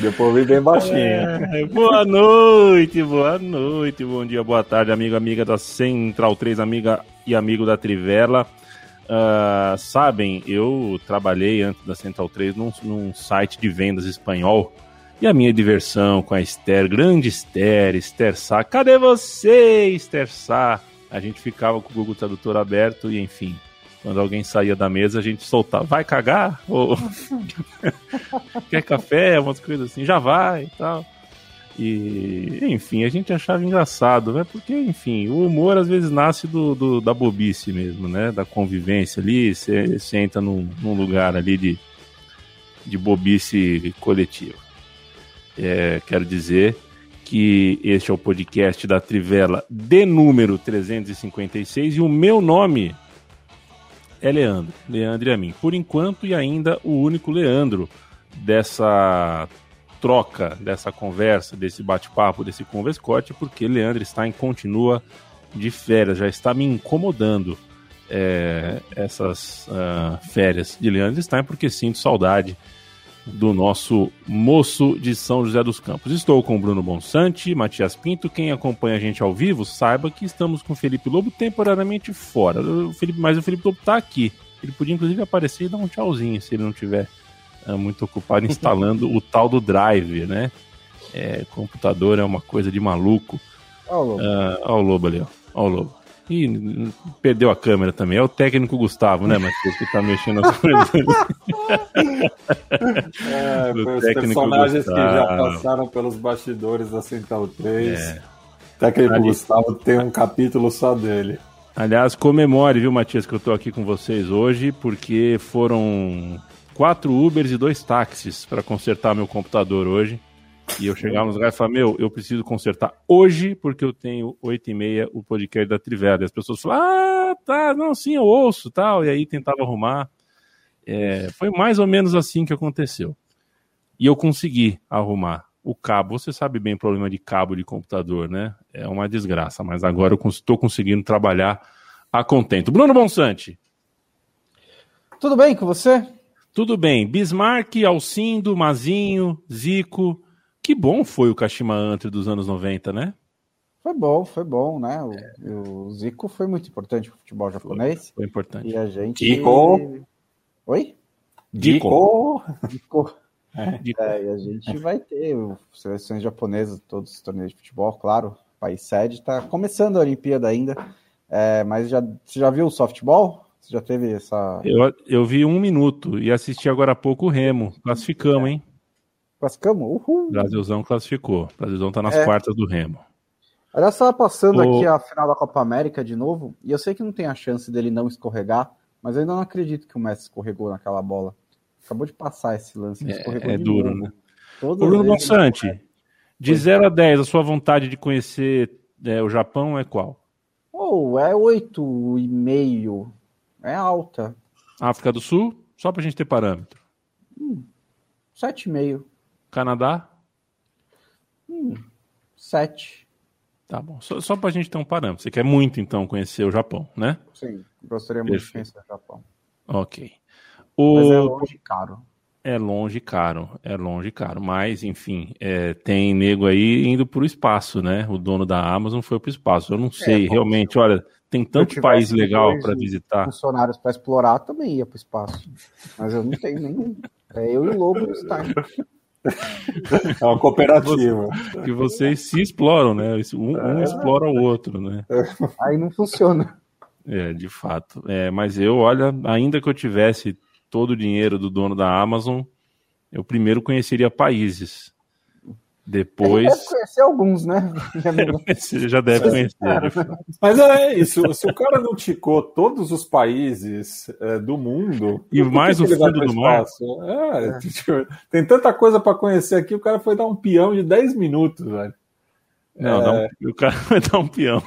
Depois vem bem baixinho. É, boa noite, boa noite, bom dia, boa tarde, amigo, amiga da Central 3, amiga e amigo da Trivela. Uh, sabem, eu trabalhei antes da Central 3 num, num, site de vendas espanhol. E a minha diversão com a Esther, grande Esther, Esther Sá, cadê você, Esther Sá? A gente ficava com o Google Tradutor aberto e enfim, quando alguém saía da mesa, a gente soltava, vai cagar? Ou quer café? Umas coisas assim, já vai e tal. E, enfim, a gente achava engraçado, né? Porque, enfim, o humor às vezes nasce do, do da bobice mesmo, né? Da convivência ali, você entra num, num, lugar ali de, de bobice coletiva. É, quero dizer que este é o podcast da Trivela de número 356 e o meu nome é Leandro. Leandro e a mim. Por enquanto, e ainda o único Leandro dessa troca, dessa conversa, desse bate-papo, desse converscote, porque Leandro em continua de férias, já está me incomodando é, essas uh, férias de Leandro Stein, porque sinto saudade do nosso moço de São José dos Campos. Estou com o Bruno Bonsante, Matias Pinto. Quem acompanha a gente ao vivo saiba que estamos com o Felipe Lobo temporariamente fora. O Felipe, mas o Felipe Lobo está aqui. Ele podia inclusive aparecer e dar um tchauzinho se ele não tiver uh, muito ocupado instalando o tal do Drive, né? É, computador é uma coisa de maluco. Olha o Lobo, uh, olha o Lobo ali, ó. Olha o Lobo. Ih, perdeu a câmera também. É o técnico Gustavo, né, Matheus, que tá mexendo as coisas é, foi os personagens Gustavo. que já passaram pelos bastidores da Central 3. É. O técnico Ali... Gustavo tem um capítulo só dele. Aliás, comemore, viu, Matias, que eu tô aqui com vocês hoje, porque foram quatro Ubers e dois táxis para consertar meu computador hoje. E eu chegava nos lugares e falava, meu, eu preciso consertar hoje, porque eu tenho 8 e meia o podcast da Trivela. E as pessoas falavam, ah, tá, não, sim, eu ouço tal. E aí tentava arrumar. É, foi mais ou menos assim que aconteceu. E eu consegui arrumar o cabo. Você sabe bem o problema de cabo de computador, né? É uma desgraça, mas agora eu estou conseguindo trabalhar a contento. Bruno Bonsante. Tudo bem com você? Tudo bem. Bismarck, Alcindo, Mazinho, Zico, que bom foi o Kashima Antlers dos anos 90, né? Foi bom, foi bom, né? O, é. o Zico foi muito importante para o futebol japonês. Foi, foi, importante. E a gente. Zico! Oi? Zico! Zico! É. é, e a gente vai ter seleções japonesas, todos os torneios de futebol, claro. O país sede está começando a Olimpíada ainda. É, mas já, você já viu o softball? Você já teve essa. Eu, eu vi um minuto e assisti agora há pouco o Remo. Classificamos, é. hein? Classificamos? Uhul. Brasilzão classificou. Brasilzão tá nas é. quartas do Remo. Aliás, estava passando o... aqui a final da Copa América de novo, e eu sei que não tem a chance dele não escorregar, mas eu ainda não acredito que o Messi escorregou naquela bola. Acabou de passar esse lance. É, é duro, novo. né? o Bruno Bonsante, de 0 a 10, a sua vontade de conhecer é, o Japão é qual? Oh, é 8,5. É alta. África do Sul? Só pra gente ter parâmetro. Hum, 7,5. Canadá? Hum, sete. Tá bom. Só, só para a gente ter um parâmetro. Você quer muito, então, conhecer o Japão, né? Sim, gostaria muito Perfeito. de conhecer o Japão. Ok. O... Mas é longe caro. É longe caro, é longe caro. Mas, enfim, é, tem nego aí indo para o espaço, né? O dono da Amazon foi para o espaço. Eu não é, sei, é, realmente, olha, tem tanto país legal para visitar. Funcionários para explorar também ia para o espaço. Mas eu não tenho nenhum. É eu e o Lobo no Stein. É uma cooperativa. Que vocês se exploram, né? Um, um é. explora o outro, né? Aí não funciona. É, de fato. É, mas eu, olha, ainda que eu tivesse todo o dinheiro do dono da Amazon, eu primeiro conheceria países. Depois. Deve conhecer alguns, né? Você já deve conhecer. Mas é isso. Se o cara não ticou todos os países é, do mundo. E mais o fundo do mar. É, é. Tipo, tem tanta coisa para conhecer aqui. O cara foi dar um peão de 10 minutos, velho. Não, é... um, o cara vai dar um peão.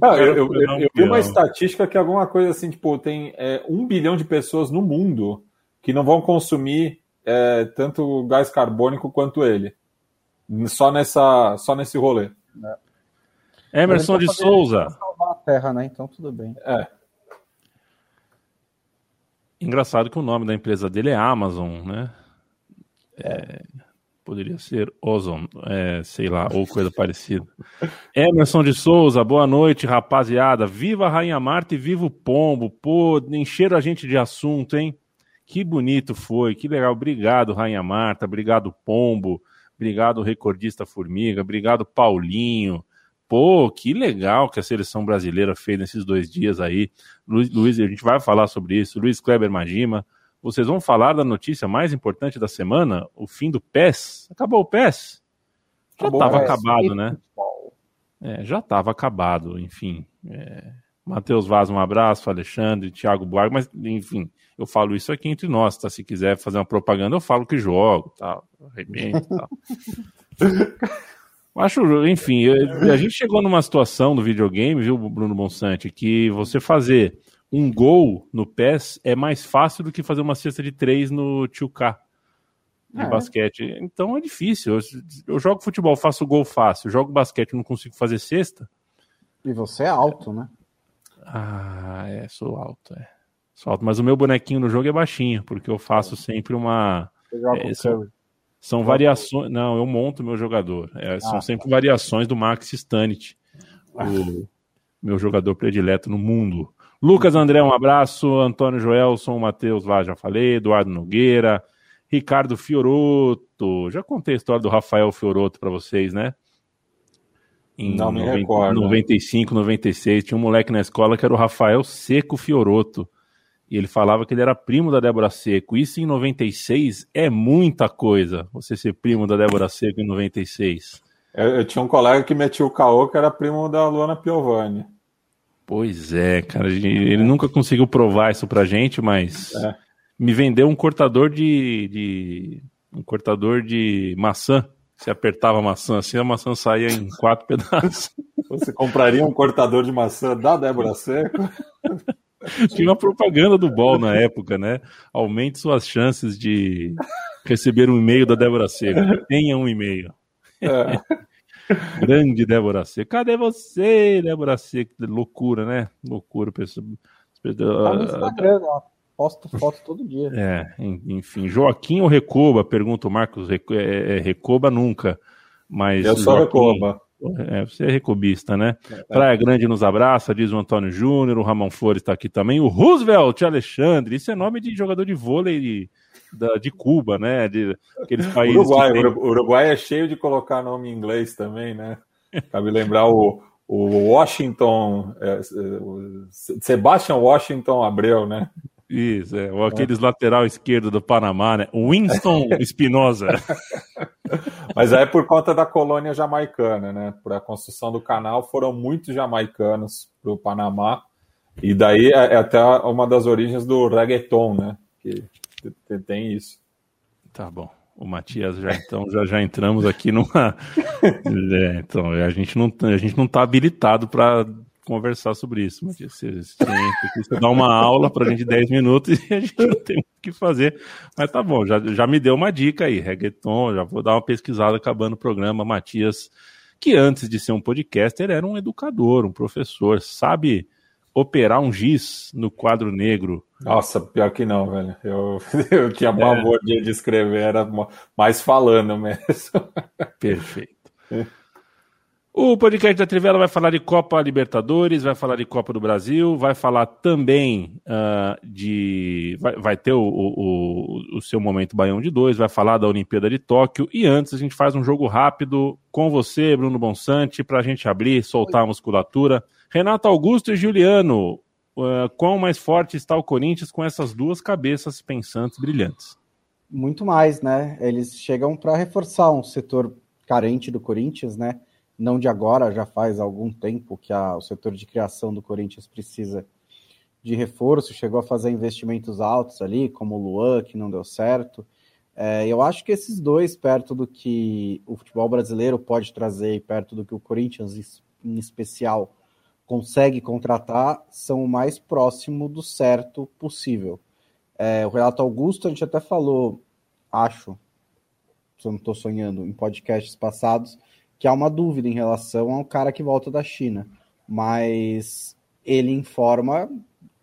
Não, eu, eu, eu, eu vi uma estatística que alguma coisa assim, tipo, tem é, um bilhão de pessoas no mundo que não vão consumir é, tanto gás carbônico quanto ele. Só, nessa, só nesse rolê. É. Emerson de Souza. salvar a terra, né? Então tudo bem. É. Engraçado que o nome da empresa dele é Amazon, né? É, poderia ser Ozon, é, sei lá, ou coisa parecida. Emerson de Souza, boa noite, rapaziada. Viva a Rainha Marta e viva o Pombo. Pô, encheram a gente de assunto, hein? Que bonito foi, que legal. Obrigado, Rainha Marta. Obrigado, Pombo. Obrigado, recordista Formiga. Obrigado, Paulinho. Pô, que legal que a seleção brasileira fez nesses dois dias aí. Luiz, Luiz, a gente vai falar sobre isso. Luiz Kleber Magima. Vocês vão falar da notícia mais importante da semana? O fim do PES. Acabou o PES? Já estava acabado, né? É, já estava acabado, enfim. É... Matheus Vaz, um abraço, Alexandre, Thiago Buarque, mas enfim, eu falo isso aqui entre nós, tá? Se quiser fazer uma propaganda, eu falo que jogo, tal, arrebento, tal. Acho, enfim, a gente chegou numa situação do videogame, viu, Bruno Bonsante, que você fazer um gol no PES é mais fácil do que fazer uma cesta de três no 2K de é. basquete. Então é difícil. Eu, eu, jogo futebol, faço gol fácil. Eu jogo basquete, não consigo fazer cesta. E você é alto, né? Ah, é, sou alto, é. Solto. Mas o meu bonequinho no jogo é baixinho, porque eu faço sempre uma. É, são, são variações. Não, eu monto meu jogador. É, ah, são sempre tá. variações do Max Stanit, o meu jogador predileto no mundo. Lucas André, um abraço. Antônio Joelson, Matheus lá, já falei. Eduardo Nogueira. Ricardo Fioroto. Já contei a história do Rafael Fioroto para vocês, né? Em Não me 90, recordo. 95, 96. Tinha um moleque na escola que era o Rafael Seco Fioroto. E ele falava que ele era primo da Débora Seco. Isso em 96 é muita coisa, você ser primo da Débora Seco em 96. Eu, eu tinha um colega que metia o caô que era primo da Luana Piovani. Pois é, cara. Ele nunca conseguiu provar isso pra gente, mas é. me vendeu um cortador de, de. um cortador de maçã. Você apertava a maçã assim, a maçã saía em quatro pedaços. Você compraria um cortador de maçã da Débora Seco? Tinha uma propaganda do Ball na época, né? Aumente suas chances de receber um e-mail da Débora Seco. Tenha um e-mail. É. Grande Débora Seco. Cadê você, Débora Seco? Loucura, né? Loucura, pessoal. Tá no Instagram, ó. Posto foto todo dia. É, enfim. Joaquim ou Recoba? Pergunta o Marcos. É, é, Recoba nunca. Mas Eu sou Joaquim, Recoba. É, você é recobista, né? É, é. Praia Grande nos abraça, diz o Antônio Júnior, o Ramon Flores está aqui também, o Roosevelt Alexandre, isso é nome de jogador de vôlei de, da, de Cuba, né? De aqueles países. Uruguai, tem... Uruguai é cheio de colocar nome em inglês também, né? Cabe lembrar o, o Washington, é, o Sebastian Washington Abreu, né? Isso, é. Ou aqueles é. lateral esquerdo do Panamá, né? Winston Espinosa. Mas aí é por conta da colônia jamaicana, né? Para a construção do canal foram muitos jamaicanos para o Panamá. E daí é, é até uma das origens do reggaeton, né? Que tem isso. Tá bom. O Matias já então já, já entramos aqui numa. É, então a gente não a gente não está habilitado para conversar sobre isso, Matias. Você, você, você dá uma aula para a gente 10 minutos e a gente não tem o que fazer. Mas tá bom, já, já me deu uma dica aí, reggaeton, já vou dar uma pesquisada acabando o programa. Matias, que antes de ser um podcaster era um educador, um professor, sabe operar um giz no quadro negro. Nossa, pior que não, velho. Eu, eu tinha uma é. de escrever, era mais falando mesmo. Perfeito. O podcast da Trivela vai falar de Copa Libertadores, vai falar de Copa do Brasil, vai falar também uh, de. Vai, vai ter o, o, o, seu momento Baião de dois, vai falar da Olimpíada de Tóquio. E antes a gente faz um jogo rápido com você, Bruno Bonsante, para a gente abrir, soltar a musculatura. Renato Augusto e Juliano, uh, quão mais forte está o Corinthians com essas duas cabeças pensantes brilhantes? Muito mais, né? Eles chegam para reforçar um setor carente do Corinthians, né? Não de agora, já faz algum tempo que a, o setor de criação do Corinthians precisa de reforço, chegou a fazer investimentos altos ali, como o Luan, que não deu certo. É, eu acho que esses dois, perto do que o futebol brasileiro pode trazer e perto do que o Corinthians, em especial, consegue contratar, são o mais próximo do certo possível. É, o Renato Augusto, a gente até falou, acho, se eu não estou sonhando, em podcasts passados, que há uma dúvida em relação ao cara que volta da China. Mas ele informa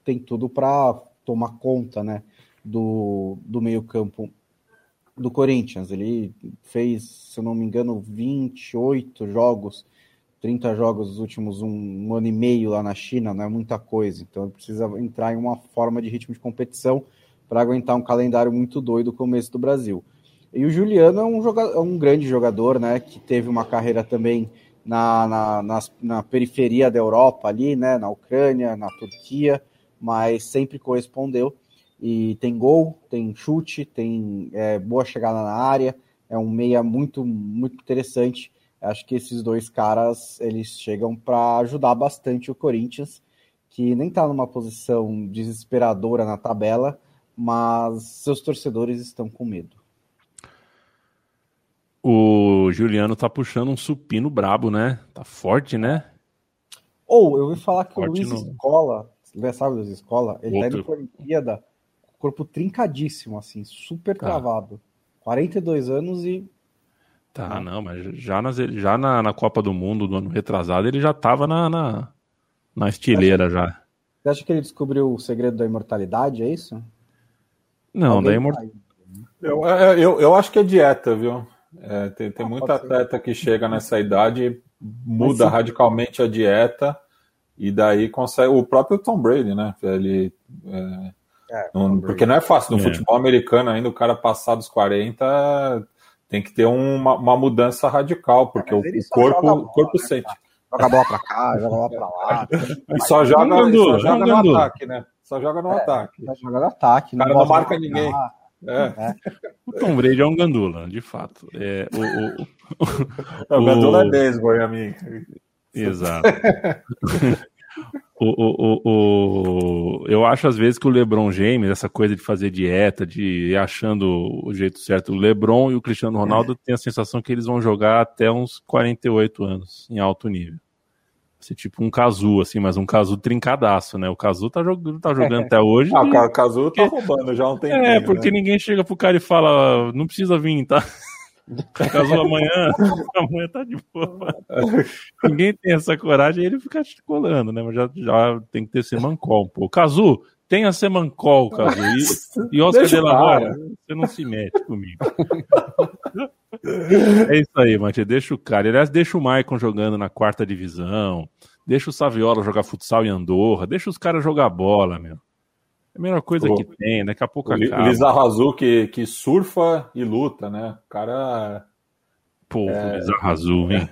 tem tudo para tomar conta né, do, do meio-campo do Corinthians. Ele fez, se eu não me engano, 28 jogos, 30 jogos nos últimos um, um, ano e meio lá na China, não é muita coisa. Então ele precisa entrar em uma forma de ritmo de competição para aguentar um calendário muito doido começo do Brasil. E o Juliano é um, jogador, é um grande jogador, né? Que teve uma carreira também na, na, na, na periferia da Europa ali, né? Na Ucrânia, na Turquia mas sempre correspondeu. E tem gol, tem chute, tem é, boa chegada na área, é um meia muito, muito interessante. Acho que esses dois caras eles chegam para ajudar bastante o Corinthians, que nem está numa posição desesperadora na tabela, mas seus torcedores estão com medo. O Juliano tá puxando um supino brabo, né? Tá forte, né? Ou, oh, eu ouvi falar que forte o Luiz no... Escola sabe das escolas, ele Outro. tá indo pra Olimpíada, corpo trincadíssimo, assim, super tá. travado. 42 anos e. Tá, não, mas já, nas, já na, na Copa do Mundo do ano retrasado ele já tava na, na, na estileira acha, já. Você acha que ele descobriu o segredo da imortalidade, é isso? Não, Alguém da imortalidade. Eu, é, eu, eu acho que é dieta, viu? É, tem tem ah, muita atleta que chega nessa idade, muda radicalmente a dieta e daí consegue. O próprio Tom Brady, né? Ele. É, é, não, porque não é fácil. No é. futebol americano, ainda o cara passar dos 40 tem que ter uma, uma mudança radical, porque o, o, corpo, bola, corpo né, sente. Joga a bola pra cá, joga a bola pra lá. e só joga, só joga no ataque, né? Só joga no é, ataque. Só joga no ataque. O cara não, marca ninguém. É. É. O Tom Brady é um gandula, de fato. É, o, o, o, o gandula é beisebol, amigo. Exato. o, o, o, eu acho às vezes que o LeBron James, essa coisa de fazer dieta, de ir achando o jeito certo, o LeBron e o Cristiano Ronaldo é. tem a sensação que eles vão jogar até uns 48 anos em alto nível. Ser tipo um Cazu, assim, mas um Cazu trincadaço, né? O Cazu tá, jog tá jogando é. até hoje. Ah, o Cazu tá roubando já não tem É, porque né? ninguém chega pro cara e fala, não precisa vir, tá? Casou amanhã, amanhã tá de boa. Ninguém tem essa coragem, ele fica colando, né? Mas já, já tem que ter semancol um pouco. Cazu, tenha semancol, Cazu. E, e Oscar de la Hora, você não se mete comigo. é isso aí, Matheus. Deixa o cara. Aliás, deixa o Maicon jogando na quarta divisão. Deixa o Saviola jogar futsal em Andorra. Deixa os caras jogar bola, meu. É a melhor coisa Pô, que tem, daqui a pouco o acaba. Lizarro Azul que, que surfa e luta, né? O cara. Pô, é... Lizarro Azul, hein?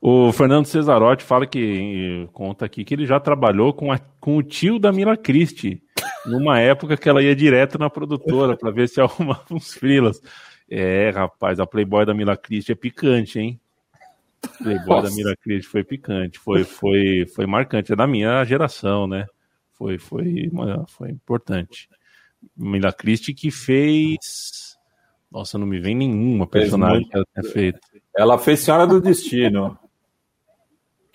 O Fernando Cesarotti fala que conta aqui que ele já trabalhou com, a, com o tio da Mila Christie, numa época que ela ia direto na produtora para ver se arrumava uns frilas. É, rapaz, a Playboy da Mila Christie é picante, hein? Playboy Nossa. da Mila Christie foi picante, foi, foi, foi marcante, é da minha geração, né? Foi, foi, foi importante. Mila Christie que fez. Nossa, não me vem nenhuma personagem que ela tenha feito. Ela fez Senhora do Destino.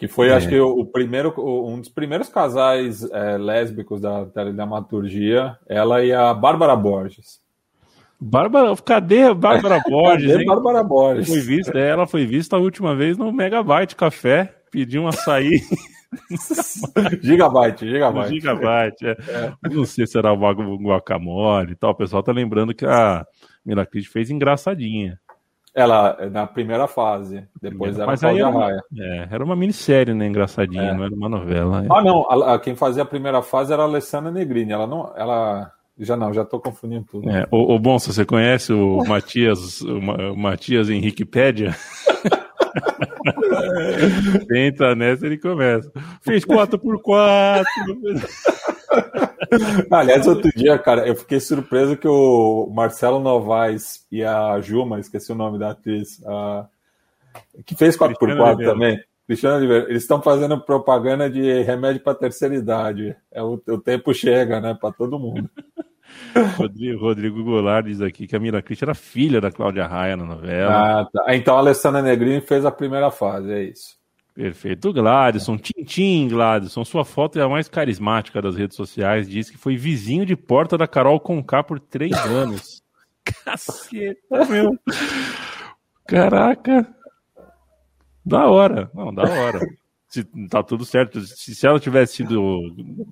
Que foi, é. acho que, o, primeiro, um dos primeiros casais é, lésbicos da teledramaturgia, ela e a Bárbara Borges. Bárbara, cadê a Bárbara Borges? cadê Bárbara Borges? Foi vista, ela foi vista a última vez no Megabyte Café, pediu um açaí. gigabyte, gigabyte. Gigabyte, é. É. Não sei se era o guacamole e tal. O pessoal tá lembrando que a Miracris fez engraçadinha. Ela, na primeira fase, depois era Mas aí era, uma, é, era uma minissérie, né? Engraçadinha, é. não era uma novela. Ah, não, a, a, quem fazia a primeira fase era a Alessandra Negrini. Ela não. Ela. Já não, já tô confundindo tudo. É, o, o Bonsa, você conhece o Matias, o, o Matias Henriquepédia? Entra nessa ele começa. Fez 4x4. Aliás, outro dia, cara, eu fiquei surpreso que o Marcelo Novaes e a Juma, esqueci o nome da atriz, a... que fez 4x4 também. Cristiano Oliveira, eles estão fazendo propaganda de remédio para terceira idade. É o, o tempo chega, né, para todo mundo. Rodrigo, Rodrigo Goulart diz aqui que a Mira Cristian era filha da Cláudia Raia na novela. Ah, tá. Então a Alessandra Negrini fez a primeira fase, é isso. Perfeito. Gladson, Tintim, Gladson, sua foto é a mais carismática das redes sociais. Diz que foi vizinho de porta da Carol Conká por três anos. Caceta, meu. Caraca. Da hora. Não, da hora. Se, tá tudo certo. Se, se ela tivesse sido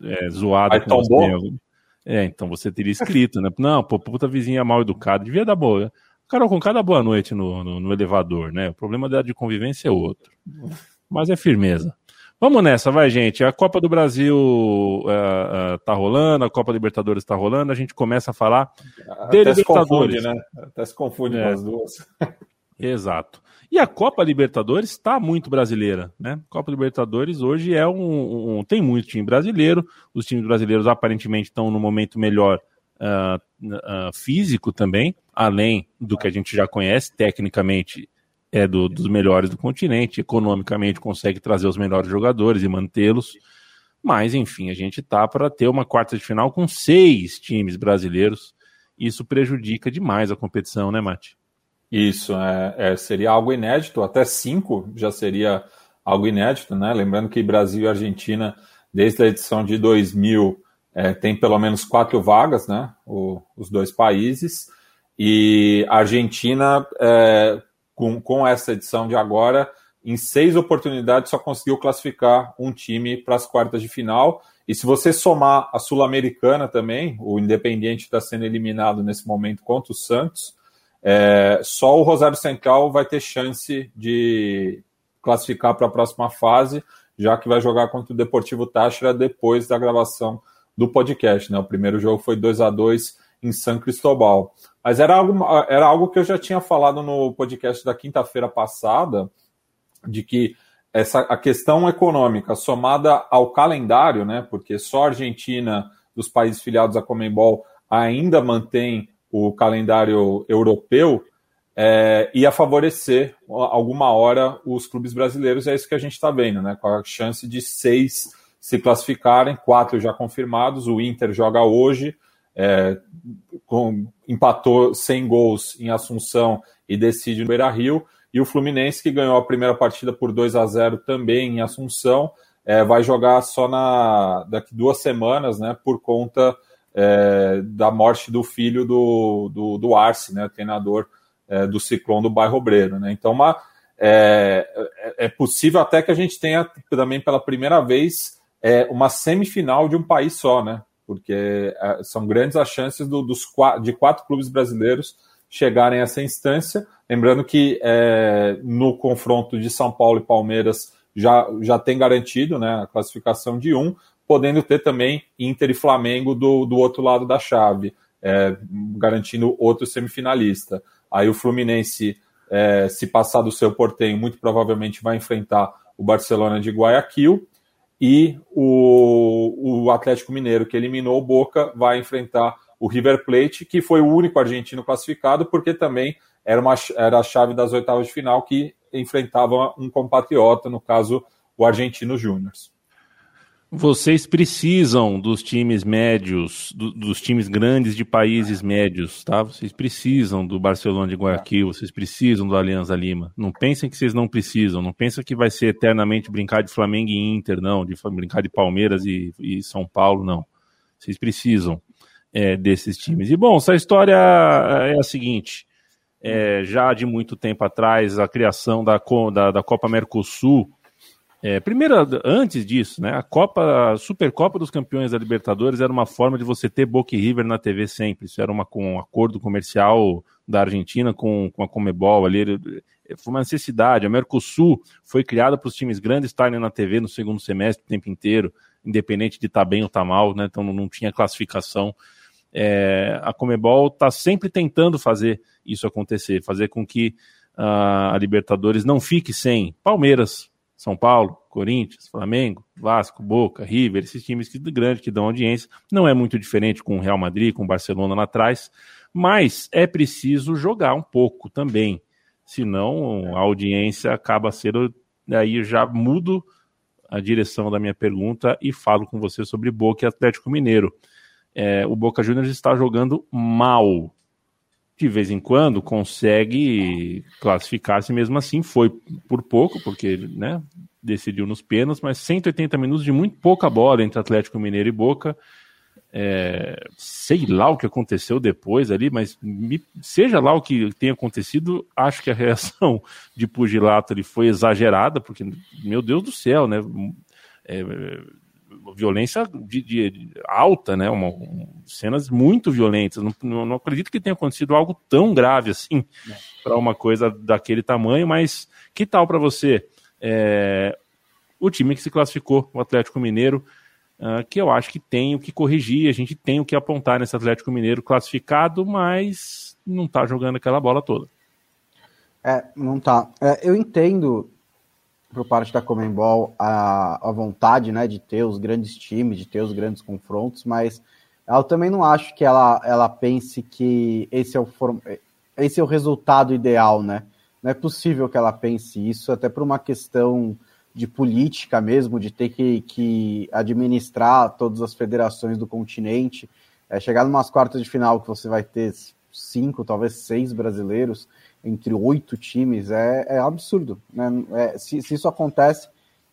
é, zoada Aí com você, é, então você teria escrito, né? Não, pô, puta vizinha mal educada, devia dar boa. Carol com cada boa noite no, no, no, elevador, né? O problema dela de convivência é outro. Mas é firmeza. Vamos nessa, vai, gente. A Copa do Brasil uh, uh, tá rolando, a Copa Libertadores tá rolando, a gente começa a falar Até de Libertadores. Se confunde, né? Até se confunde é. com as duas. Exato. E a Copa Libertadores está muito brasileira, né? Copa Libertadores hoje é um, um, tem muito time brasileiro. Os times brasileiros aparentemente estão no momento melhor uh, físico também, além do que a gente já conhece tecnicamente é do, dos melhores do continente, economicamente consegue trazer os melhores jogadores e mantê-los. Mas enfim, a gente tá para ter uma quarta de final com seis times brasileiros. Isso prejudica demais a competição, né, Mate? Isso, é, é, seria algo inédito, até cinco já seria algo inédito, né? Lembrando que Brasil e Argentina, desde a edição de 2000, é, tem pelo menos quatro vagas, né? O, os dois países. E a Argentina, é, com, com essa edição de agora, em seis oportunidades só conseguiu classificar um time para as quartas de final. E se você somar a Sul-Americana também, o Independiente está sendo eliminado nesse momento contra o Santos. É, só o Rosário Central vai ter chance de classificar para a próxima fase, já que vai jogar contra o Deportivo Táchira depois da gravação do podcast. Né? O primeiro jogo foi 2 a 2 em São Cristóbal. Mas era algo, era algo que eu já tinha falado no podcast da quinta-feira passada, de que essa, a questão econômica somada ao calendário, né, porque só a Argentina, dos países filiados à Comembol, ainda mantém o calendário europeu, é, ia favorecer alguma hora os clubes brasileiros. É isso que a gente está vendo, né? Com a chance de seis se classificarem, quatro já confirmados. O Inter joga hoje, é, com, empatou sem gols em Assunção e decide no Beira Rio. E o Fluminense, que ganhou a primeira partida por 2 a 0 também em Assunção, é, vai jogar só na, daqui duas semanas, né? Por conta é, da morte do filho do, do, do Arce, né, treinador é, do Ciclone do bairro Obreiro. Né? Então, uma, é, é, é possível até que a gente tenha também pela primeira vez é, uma semifinal de um país só, né? Porque é, são grandes as chances do, dos, de quatro clubes brasileiros chegarem a essa instância. Lembrando que é, no confronto de São Paulo e Palmeiras já, já tem garantido né, a classificação de um, podendo ter também Inter e Flamengo do, do outro lado da chave, é, garantindo outro semifinalista. Aí o Fluminense, é, se passar do seu portenho, muito provavelmente vai enfrentar o Barcelona de Guayaquil. E o, o Atlético Mineiro, que eliminou o Boca, vai enfrentar o River Plate, que foi o único argentino classificado, porque também era, uma, era a chave das oitavas de final que enfrentava um compatriota, no caso, o Argentino Júnior. Vocês precisam dos times médios, do, dos times grandes de países médios, tá? Vocês precisam do Barcelona de Guayaquil, vocês precisam do Alianza Lima. Não pensem que vocês não precisam, não pensem que vai ser eternamente brincar de Flamengo e Inter, não, de brincar de Palmeiras e, e São Paulo, não. Vocês precisam é, desses times. E bom, essa história é a seguinte: é, já de muito tempo atrás, a criação da, da, da Copa Mercosul é, primeiro, antes disso, né, a Copa, a Supercopa dos Campeões da Libertadores era uma forma de você ter Boca e River na TV sempre. Isso era uma, com um acordo comercial da Argentina com, com a Comebol ali. Foi uma necessidade. A Mercosul foi criada para os times grandes estarem na TV no segundo semestre o tempo inteiro, independente de estar tá bem ou estar tá mal, né? Então não tinha classificação. É, a Comebol está sempre tentando fazer isso acontecer, fazer com que uh, a Libertadores não fique sem Palmeiras, São Paulo, Corinthians, Flamengo, Vasco, Boca, River, esses times que, que dão audiência. Não é muito diferente com o Real Madrid, com o Barcelona lá atrás, mas é preciso jogar um pouco também. Senão a audiência acaba sendo. Aí já mudo a direção da minha pergunta e falo com você sobre Boca e Atlético Mineiro. É, o Boca Juniors está jogando mal. De vez em quando consegue classificar-se mesmo assim. Foi por pouco, porque né, decidiu nos pênaltis, mas 180 minutos de muito pouca bola entre Atlético Mineiro e Boca. É, sei lá o que aconteceu depois ali, mas me, seja lá o que tenha acontecido, acho que a reação de Pugilato ali foi exagerada, porque, meu Deus do céu, né? É, violência de, de, de, alta, né? Uma, um, cenas muito violentas. Não, não, acredito que tenha acontecido algo tão grave assim para uma coisa daquele tamanho, mas que tal para você? É, o time que se classificou, o Atlético Mineiro, uh, que eu acho que tem o que corrigir, a gente tem o que apontar nesse Atlético Mineiro classificado, mas não está jogando aquela bola toda. É, não tá. É, eu entendo por parte da Comembol a, a vontade né, de ter os grandes times, de ter os grandes confrontos, mas eu também não acho que ela, ela pense que esse é, o esse é o resultado ideal, né? Não é possível que ela pense isso, até por uma questão de política mesmo, de ter que, que administrar todas as federações do continente. É, chegar numas quartas de final que você vai ter cinco, talvez seis brasileiros entre oito times é, é absurdo. Né? É, se, se, isso acontece,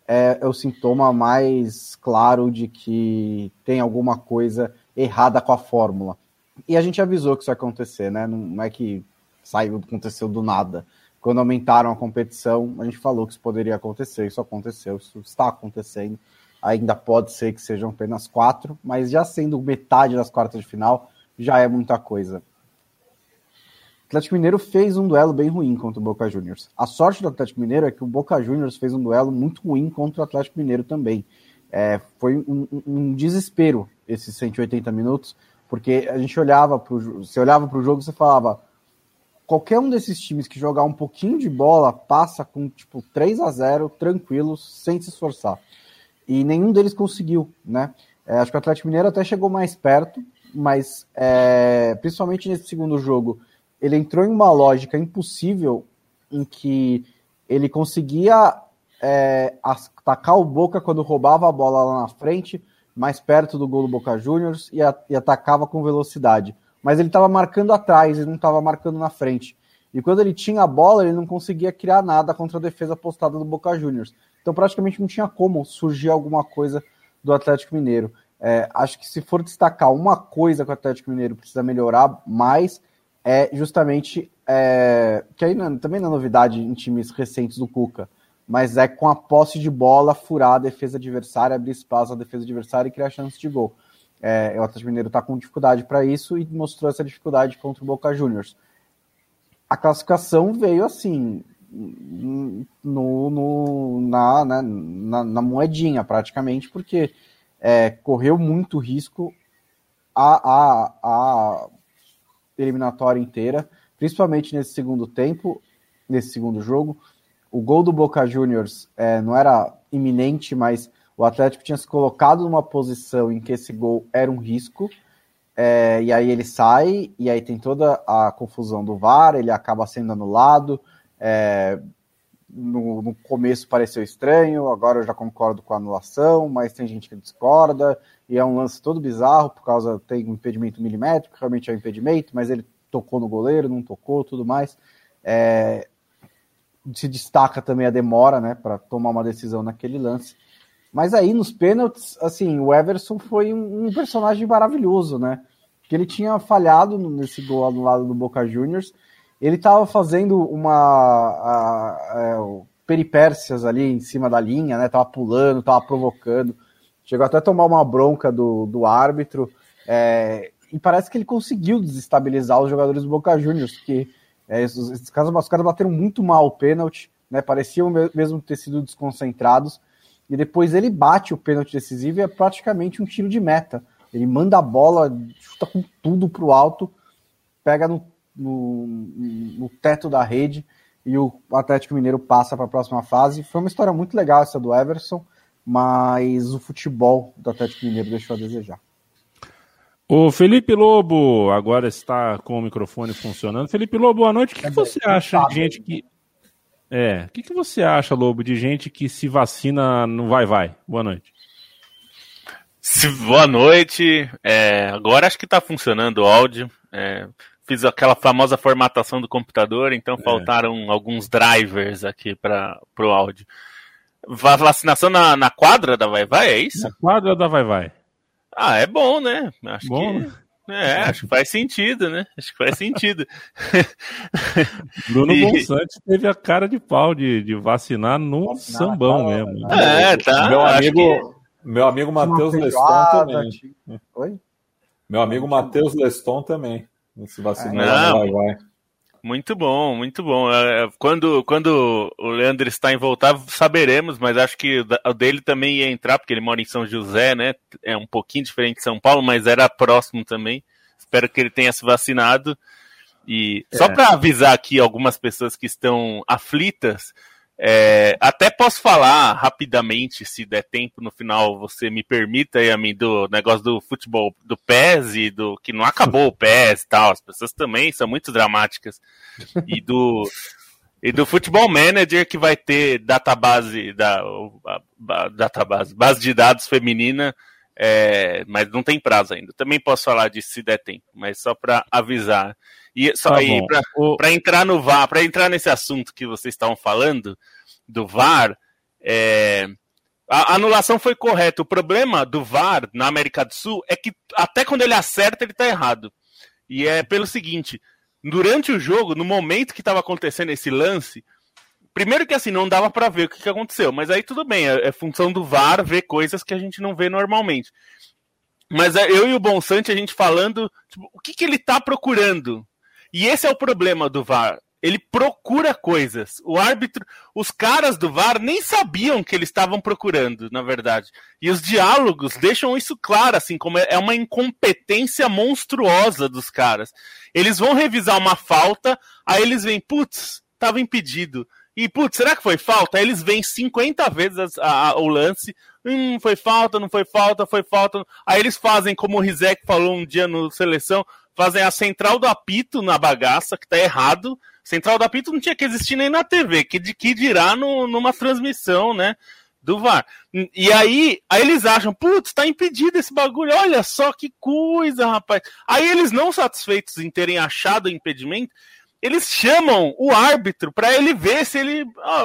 é, é, o sintoma mais claro de que tem alguma coisa errada com a fórmula. E a gente avisou que isso ia acontecer, né? Não, é que saiu, aconteceu do nada quando aumentaram a competição, a gente falou que isso poderia acontecer, isso aconteceu, isso está acontecendo. Ainda pode ser que sejam apenas quatro, mas já sendo metade das quartas de final, já é muita coisa. O Atlético Mineiro fez um duelo bem ruim contra o Boca Juniors. A sorte do Atlético Mineiro é que o Boca Juniors fez um duelo muito ruim contra o Atlético Mineiro também. É, foi um, um, desespero esses 180 minutos, porque a gente olhava para o você olhava para o jogo você falava qualquer um desses times que jogar um pouquinho de bola passa com tipo 3 a 0 tranquilos, sem se esforçar. E nenhum deles conseguiu, né? É, acho que o Atlético Mineiro até chegou mais perto, mas é, principalmente nesse segundo jogo, ele entrou em uma lógica impossível em que ele conseguia é, atacar o Boca quando roubava a bola lá na frente, mais perto do gol do Boca Juniors, e, a, e atacava com velocidade mas ele estava marcando atrás, ele não estava marcando na frente. E quando ele tinha a bola, ele não conseguia criar nada contra a defesa postada do Boca Juniors. Então praticamente não tinha como surgir alguma coisa do Atlético Mineiro. É, acho que se for destacar uma coisa que o Atlético Mineiro precisa melhorar mais, é justamente é, que aí não, também não é novidade em times recentes do Cuca, mas é com a posse de bola furar a defesa adversária, abrir espaço à defesa adversária e criar chance de gol. É, o Atlético Mineiro está com dificuldade para isso e mostrou essa dificuldade contra o Boca Juniors. A classificação veio assim, no, no na, né, na, na, moedinha praticamente, porque é, correu muito risco a, a, a eliminatória inteira, principalmente nesse segundo tempo, nesse segundo jogo. O gol do Boca Juniors é, não era iminente, mas o Atlético tinha se colocado numa posição em que esse gol era um risco, é, e aí ele sai, e aí tem toda a confusão do VAR, ele acaba sendo anulado. É, no, no, começo pareceu estranho, agora eu já concordo com a anulação, mas tem gente que discorda, e é um lance todo bizarro, por causa tem um impedimento milimétrico, realmente é um impedimento, mas ele tocou no goleiro, não tocou, tudo mais. É, se destaca também a demora, né, para tomar uma decisão naquele lance. Mas aí nos pênaltis, assim, o Everson foi um, um personagem maravilhoso, né? Que ele tinha falhado nesse gol do lado do Boca Juniors. Ele estava fazendo uma a, a, peripécias ali em cima da linha, né? Tava pulando, tava provocando. Chegou até a tomar uma bronca do, do árbitro. É, e parece que ele conseguiu desestabilizar os jogadores do Boca Juniors, porque é, esses, esses caras, os caras bateram muito mal o pênalti, né? Pareciam mesmo ter sido desconcentrados e depois ele bate o pênalti decisivo e é praticamente um tiro de meta. Ele manda a bola, chuta com tudo para o alto, pega no, no, no, teto da rede. e o Atlético Mineiro passa para a próxima fase. Foi uma história muito legal essa do Everson, mas o futebol do Atlético Mineiro deixou a desejar. O Felipe Lobo agora está com o microfone funcionando. Felipe Lobo, boa noite. O que, que você acha de gente que. É, o que, que você acha, Lobo, de gente que se vacina no vai-vai? Boa noite. Boa noite. É, agora acho que está funcionando o áudio. É, fiz aquela famosa formatação do computador, então é. faltaram alguns drivers aqui para o áudio. Vacinação na, na quadra da Vai Vai, é isso? Na quadra da Vai Vai. Ah, é bom, né? Acho bom, que. Né? É, acho que faz sentido, né? Acho que faz sentido. Bruno e... Bonsante teve a cara de pau de, de vacinar no sambão tá, mesmo. É, tá. Meu amigo, que... meu amigo Matheus Leston também. Oi? Meu amigo Matheus Leston também. Se vacinar, vai, vai. Muito bom, muito bom. É, é, quando, quando o Leandro está em voltar, saberemos, mas acho que o dele também ia entrar, porque ele mora em São José, né? É um pouquinho diferente de São Paulo, mas era próximo também. Espero que ele tenha se vacinado. E é. só para avisar aqui algumas pessoas que estão aflitas, é, até posso falar rapidamente, se der tempo no final, você me permita aí a mim do negócio do futebol do PES e do que não acabou o PES e tal. As pessoas também são muito dramáticas. E do e do Futebol Manager que vai ter database da database, base de dados feminina, é, mas não tem prazo ainda. Também posso falar disso se der tempo, mas só para avisar. E só tá aí, para o... entrar no VAR, para entrar nesse assunto que vocês estavam falando, do VAR, é... a anulação foi correta. O problema do VAR na América do Sul é que até quando ele acerta, ele está errado. E é pelo seguinte: durante o jogo, no momento que estava acontecendo esse lance, primeiro que assim, não dava para ver o que, que, aconteceu, mas aí tudo bem, é, é, função do VAR ver coisas que a gente não vê normalmente. Mas é, eu e o Bonsante, a gente falando, tipo, o que, que ele está procurando? E esse é o problema do VAR. Ele procura coisas. O árbitro, os caras do VAR nem sabiam que eles estavam procurando, na verdade. E os diálogos deixam isso claro, assim, como é uma incompetência monstruosa dos caras. Eles vão revisar uma falta, aí eles veem, putz, estava impedido. E, putz, será que foi falta? Aí eles veem 50 vezes a, a, o lance. Hum, foi falta, não foi falta, foi falta. Aí eles fazem, como o Rizek falou um dia no Seleção, fazem a central do apito na bagaça, que tá errado. Central do apito não tinha que existir nem na TV, que, de, que dirá no, numa transmissão, né? Do VAR. E aí, aí eles acham, putz, tá impedido esse bagulho, olha só que coisa, rapaz. Aí eles, não satisfeitos em terem achado o impedimento, eles chamam o árbitro para ele ver se ele.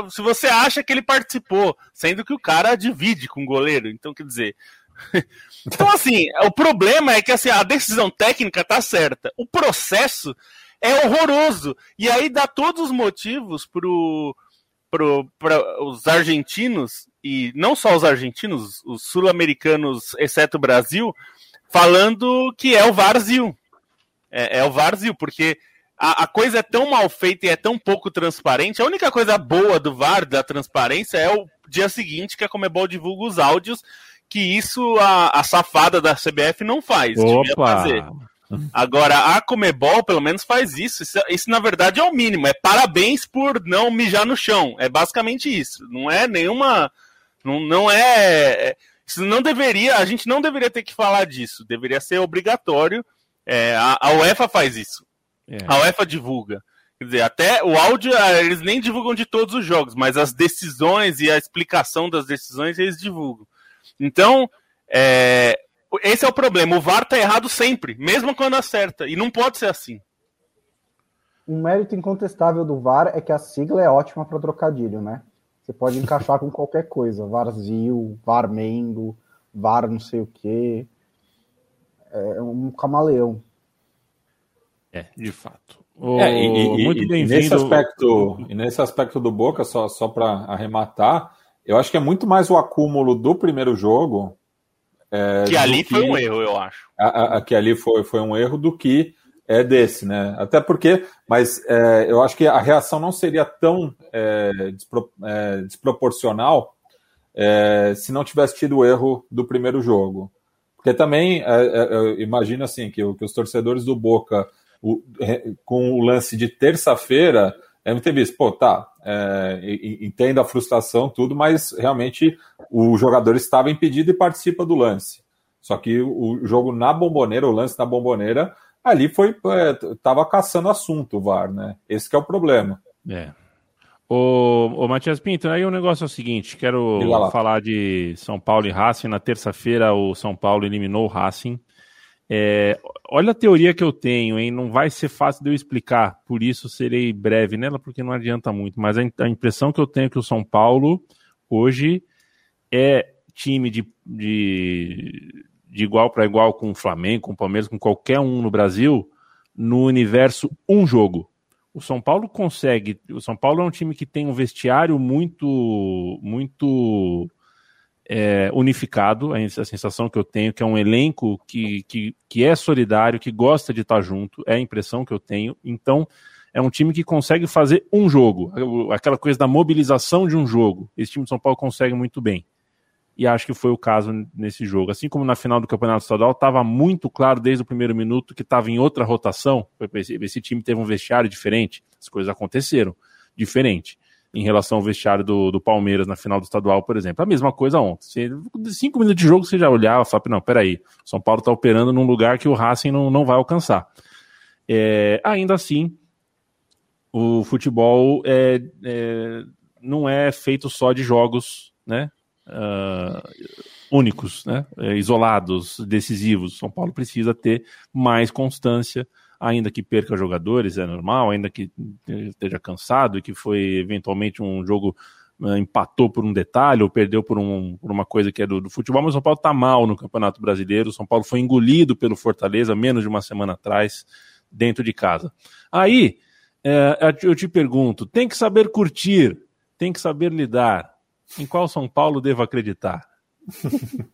Se você acha que ele participou, sendo que o cara divide com o goleiro. Então, quer dizer, então, assim, o problema é que assim, a decisão técnica tá certa. O processo é horroroso. E aí dá todos os motivos pro, pro, para os argentinos, e não só os argentinos, os sul-americanos, exceto o Brasil, falando que é o Varzio. É, é o Varzio, porque a, a, coisa é tão mal feita e é tão pouco transparente. A única coisa boa do VAR, da transparência, é o dia seguinte que a Comebol divulga os áudios que isso a, a safada da CBF não faz. Opa. Agora, a Comebol pelo menos faz isso. isso. isso. na verdade, é o mínimo. É parabéns por não mijar no chão. É basicamente isso. Não é nenhuma. Não, não é. é isso não deveria. A gente não deveria ter que falar disso. Deveria ser obrigatório. É, a, a, UEFA faz isso. É. A UEFA divulga. Quer dizer, até o áudio, ah, eles nem divulgam de todos os jogos, mas as decisões e a explicação das decisões eles divulgam. Então, é, esse é o problema. O VAR tá errado sempre, mesmo quando acerta. E não pode ser assim. Um mérito incontestável do VAR é que a sigla é ótima para trocadilho, né? Você pode encaixar com qualquer coisa. Varzio, Varmengo, VAR não sei o quê. É um camaleão. É, de fato. é, e, muito bem-vindo. Nesse aspecto, e nesse aspecto do Boca, só, só para arrematar, eu acho que é muito mais o acúmulo do primeiro jogo. É, que ali que, foi um erro, eu acho. A, a, que ali foi, foi um erro do que é desse, né? Até porque, mas é, eu acho que a reação não seria tão é, despro, é, desproporcional é, se não tivesse tido o erro do primeiro jogo. Porque também, é, eu imagino assim, que, que os torcedores do Boca, o, com o lance de terça-feira, devem ter visto, pô, tá, é, entendo a frustração, tudo, mas realmente o jogador estava impedido e participa do lance. Só que o jogo na bomboneira, o lance na bomboneira, ali foi, é, tava caçando assunto o VAR, né? Esse é o problema. É. Ô, ô Matias Pinto, aí o negócio é o seguinte: quero falar de São Paulo e Racing. Na terça-feira, o São Paulo eliminou o Racing. É, olha a teoria que eu tenho, hein? Não vai ser fácil de eu explicar, por isso serei breve nela, porque não adianta muito. Mas a, impressão que eu tenho é que o São Paulo hoje é time de, de, de igual para igual com o Flamengo, com o Palmeiras, com qualquer um no Brasil, no universo um jogo. O São Paulo consegue. O São Paulo é um time que tem um vestiário muito, muito é, unificado, a sensação que eu tenho, que é um elenco que, que, que é solidário, que gosta de estar junto, é a impressão que eu tenho. Então, é um time que consegue fazer um jogo, aquela coisa da mobilização de um jogo. Esse time de São Paulo consegue muito bem. E acho que foi o caso nesse jogo. Assim como na final do Campeonato Estadual, estava muito claro desde o primeiro minuto que estava em outra rotação. Esse, esse time teve um vestiário diferente, as coisas aconteceram diferente em relação ao vestiário do, do Palmeiras na final do estadual, por exemplo. A mesma coisa ontem. Você, cinco minutos de jogo você já olhava e falava, não, peraí, São Paulo está operando num lugar que o Racing não, não vai alcançar. É, ainda assim, o futebol é, é, não é feito só de jogos, né? Uh, únicos, né? É, isolados, decisivos. São Paulo precisa ter mais constância, ainda que perca jogadores, é normal, ainda que esteja cansado e que foi eventualmente um jogo uh, empatou por um detalhe ou perdeu por, um, por uma coisa que é do, do futebol, mas o São Paulo está mal no Campeonato Brasileiro. O São Paulo foi engolido pelo Fortaleza menos de uma semana atrás, dentro de casa. Aí, é, eu te pergunto: tem que saber curtir, tem que saber lidar. Em qual São Paulo devo acreditar?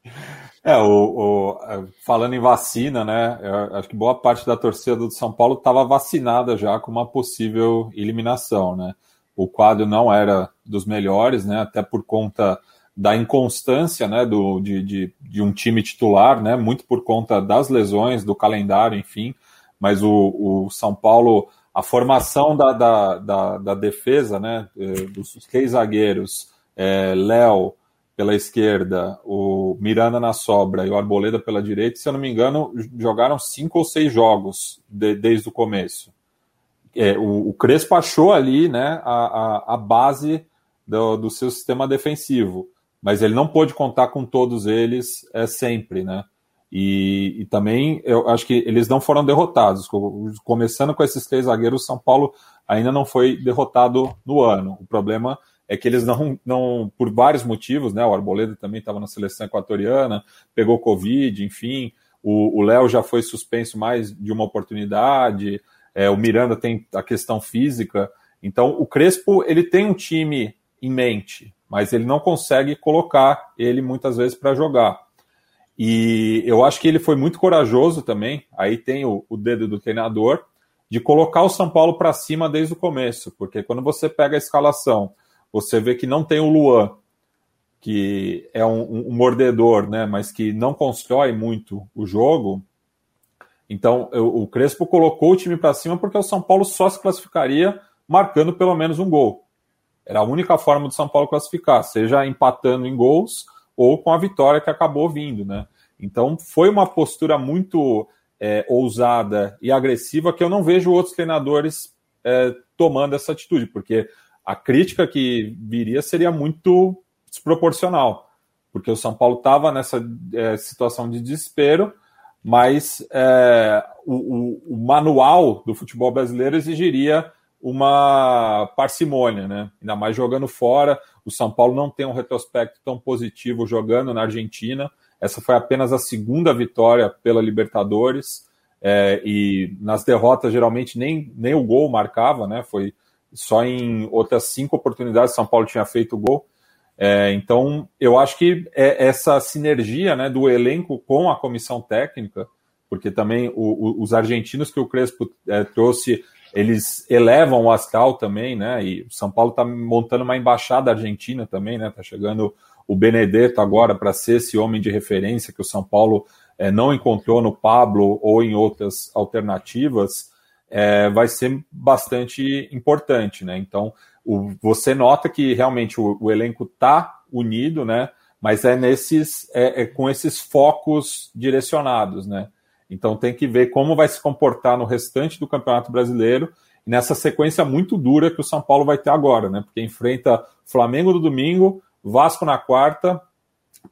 É, o, o, é, falando em vacina, né? acho que boa parte da torcida do São Paulo estava vacinada já com uma possível eliminação, né? O quadro não era dos melhores, né? Até por conta da inconstância, né? Do, de, de, de um time titular, né? Muito por conta das lesões, do calendário, enfim. Mas o, o São Paulo, a formação da, da, da, da defesa, né? Eh, dos três zagueiros, é, Léo pela esquerda, o Miranda na sobra e o Arboleda pela direita, se eu não me engano, jogaram cinco ou seis jogos de, desde o começo. É, o, o, Crespo achou ali né, a, a, a base do, do, seu sistema defensivo, mas ele não pôde contar com todos eles é, sempre, né? E, e, também eu acho que eles não foram derrotados. Começando com esses três zagueiros, São Paulo ainda não foi derrotado no ano. O problema é que eles não, não por vários motivos, né? O Arboleda também estava na seleção equatoriana, pegou Covid, enfim. O Léo já foi suspenso mais de uma oportunidade. É, o Miranda tem a questão física. Então, o Crespo ele tem um time em mente, mas ele não consegue colocar ele muitas vezes para jogar. E eu acho que ele foi muito corajoso também. Aí tem o, o dedo do treinador de colocar o São Paulo para cima desde o começo, porque quando você pega a escalação você vê que não tem o Luan, que é um, um mordedor, né, mas que não constrói muito o jogo. Então, o Crespo colocou o time para cima porque o São Paulo só se classificaria marcando pelo menos um gol. Era a única forma do São Paulo classificar, seja empatando em gols ou com a vitória que acabou vindo, né? Então, foi uma postura muito é, ousada e agressiva que eu não vejo outros treinadores é, tomando essa atitude, porque a crítica que viria seria muito desproporcional, porque o São Paulo estava nessa é, situação de desespero, mas é, o, o, o, manual do futebol brasileiro exigiria uma parcimônia, né? Ainda mais jogando fora. O São Paulo não tem um retrospecto tão positivo jogando na Argentina. Essa foi apenas a segunda vitória pela Libertadores. É, e nas derrotas, geralmente, nem, nem o gol marcava, né? Foi só em outras cinco oportunidades São Paulo tinha feito gol. É, então, eu acho que é essa sinergia né, do elenco com a comissão técnica, porque também o, o, os argentinos que o Crespo é, trouxe, eles elevam o astral também, né? E o São Paulo está montando uma embaixada argentina também, né? Está chegando o Benedetto agora para ser esse homem de referência que o São Paulo é, não encontrou no Pablo ou em outras alternativas. É, vai ser bastante importante, né? Então, o, você nota que realmente o, o elenco está unido, né? Mas é nesses, é, é, com esses focos direcionados, né? Então tem que ver como vai se comportar no restante do Campeonato Brasileiro nessa sequência muito dura que o São Paulo vai ter agora, né? Porque enfrenta Flamengo no domingo, Vasco na quarta,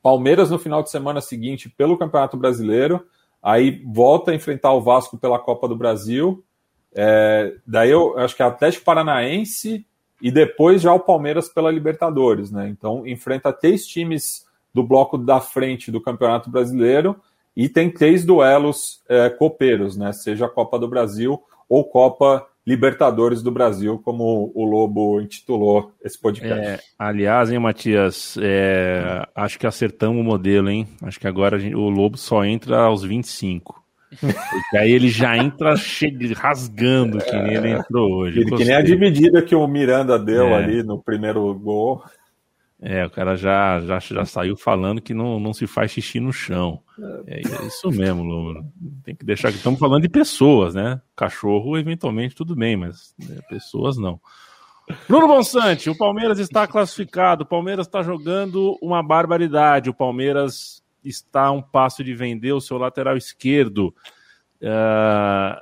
Palmeiras no final de semana seguinte pelo Campeonato Brasileiro, aí volta a enfrentar o Vasco pela Copa do Brasil. É, daí eu acho que é Atlético Paranaense e depois já o Palmeiras pela Libertadores, né? Então enfrenta três times do bloco da frente do Campeonato Brasileiro e tem três duelos é, copeiros, né? Seja a Copa do Brasil ou Copa Libertadores do Brasil, como o Lobo intitulou esse podcast. É, aliás, hein, Matias, é, acho que acertamos o modelo, hein? Acho que agora gente, o Lobo só entra aos 25. Porque aí ele já entra chega, rasgando que nem ele entrou hoje. Que, que nem a dividida que o Miranda deu é. ali no primeiro gol. É, o cara já, já, já saiu falando que não, não se faz xixi no chão. É, é isso mesmo, Lúmero. Tem que deixar que estamos falando de pessoas, né? Cachorro, eventualmente, tudo bem, mas né, pessoas não. Bruno Bonsante, o Palmeiras está classificado, o Palmeiras está jogando uma barbaridade, o Palmeiras está a um passo de vender o seu lateral esquerdo. Uh,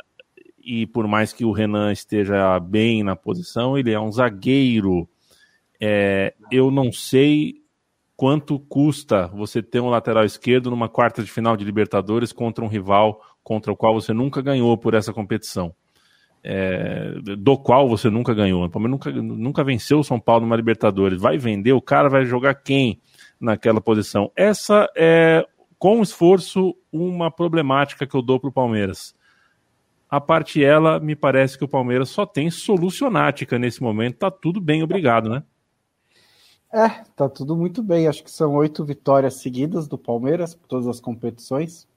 e por mais que o Renan esteja bem na posição, ele é um zagueiro. É, eu não sei quanto custa você ter um lateral esquerdo numa quarta de final de Libertadores contra um rival contra o qual você nunca ganhou por essa competição. É, do qual você nunca ganhou. O Palmeiras nunca, nunca venceu o São Paulo numa Libertadores. Vai vender, o cara vai jogar quem? Naquela posição. Essa é, com esforço, uma problemática que eu dou para o Palmeiras. A parte ela, me parece que o Palmeiras só tem solucionática nesse momento. Tá tudo bem, obrigado, né? É, tá tudo muito bem. Acho que são oito vitórias seguidas do Palmeiras todas as competições.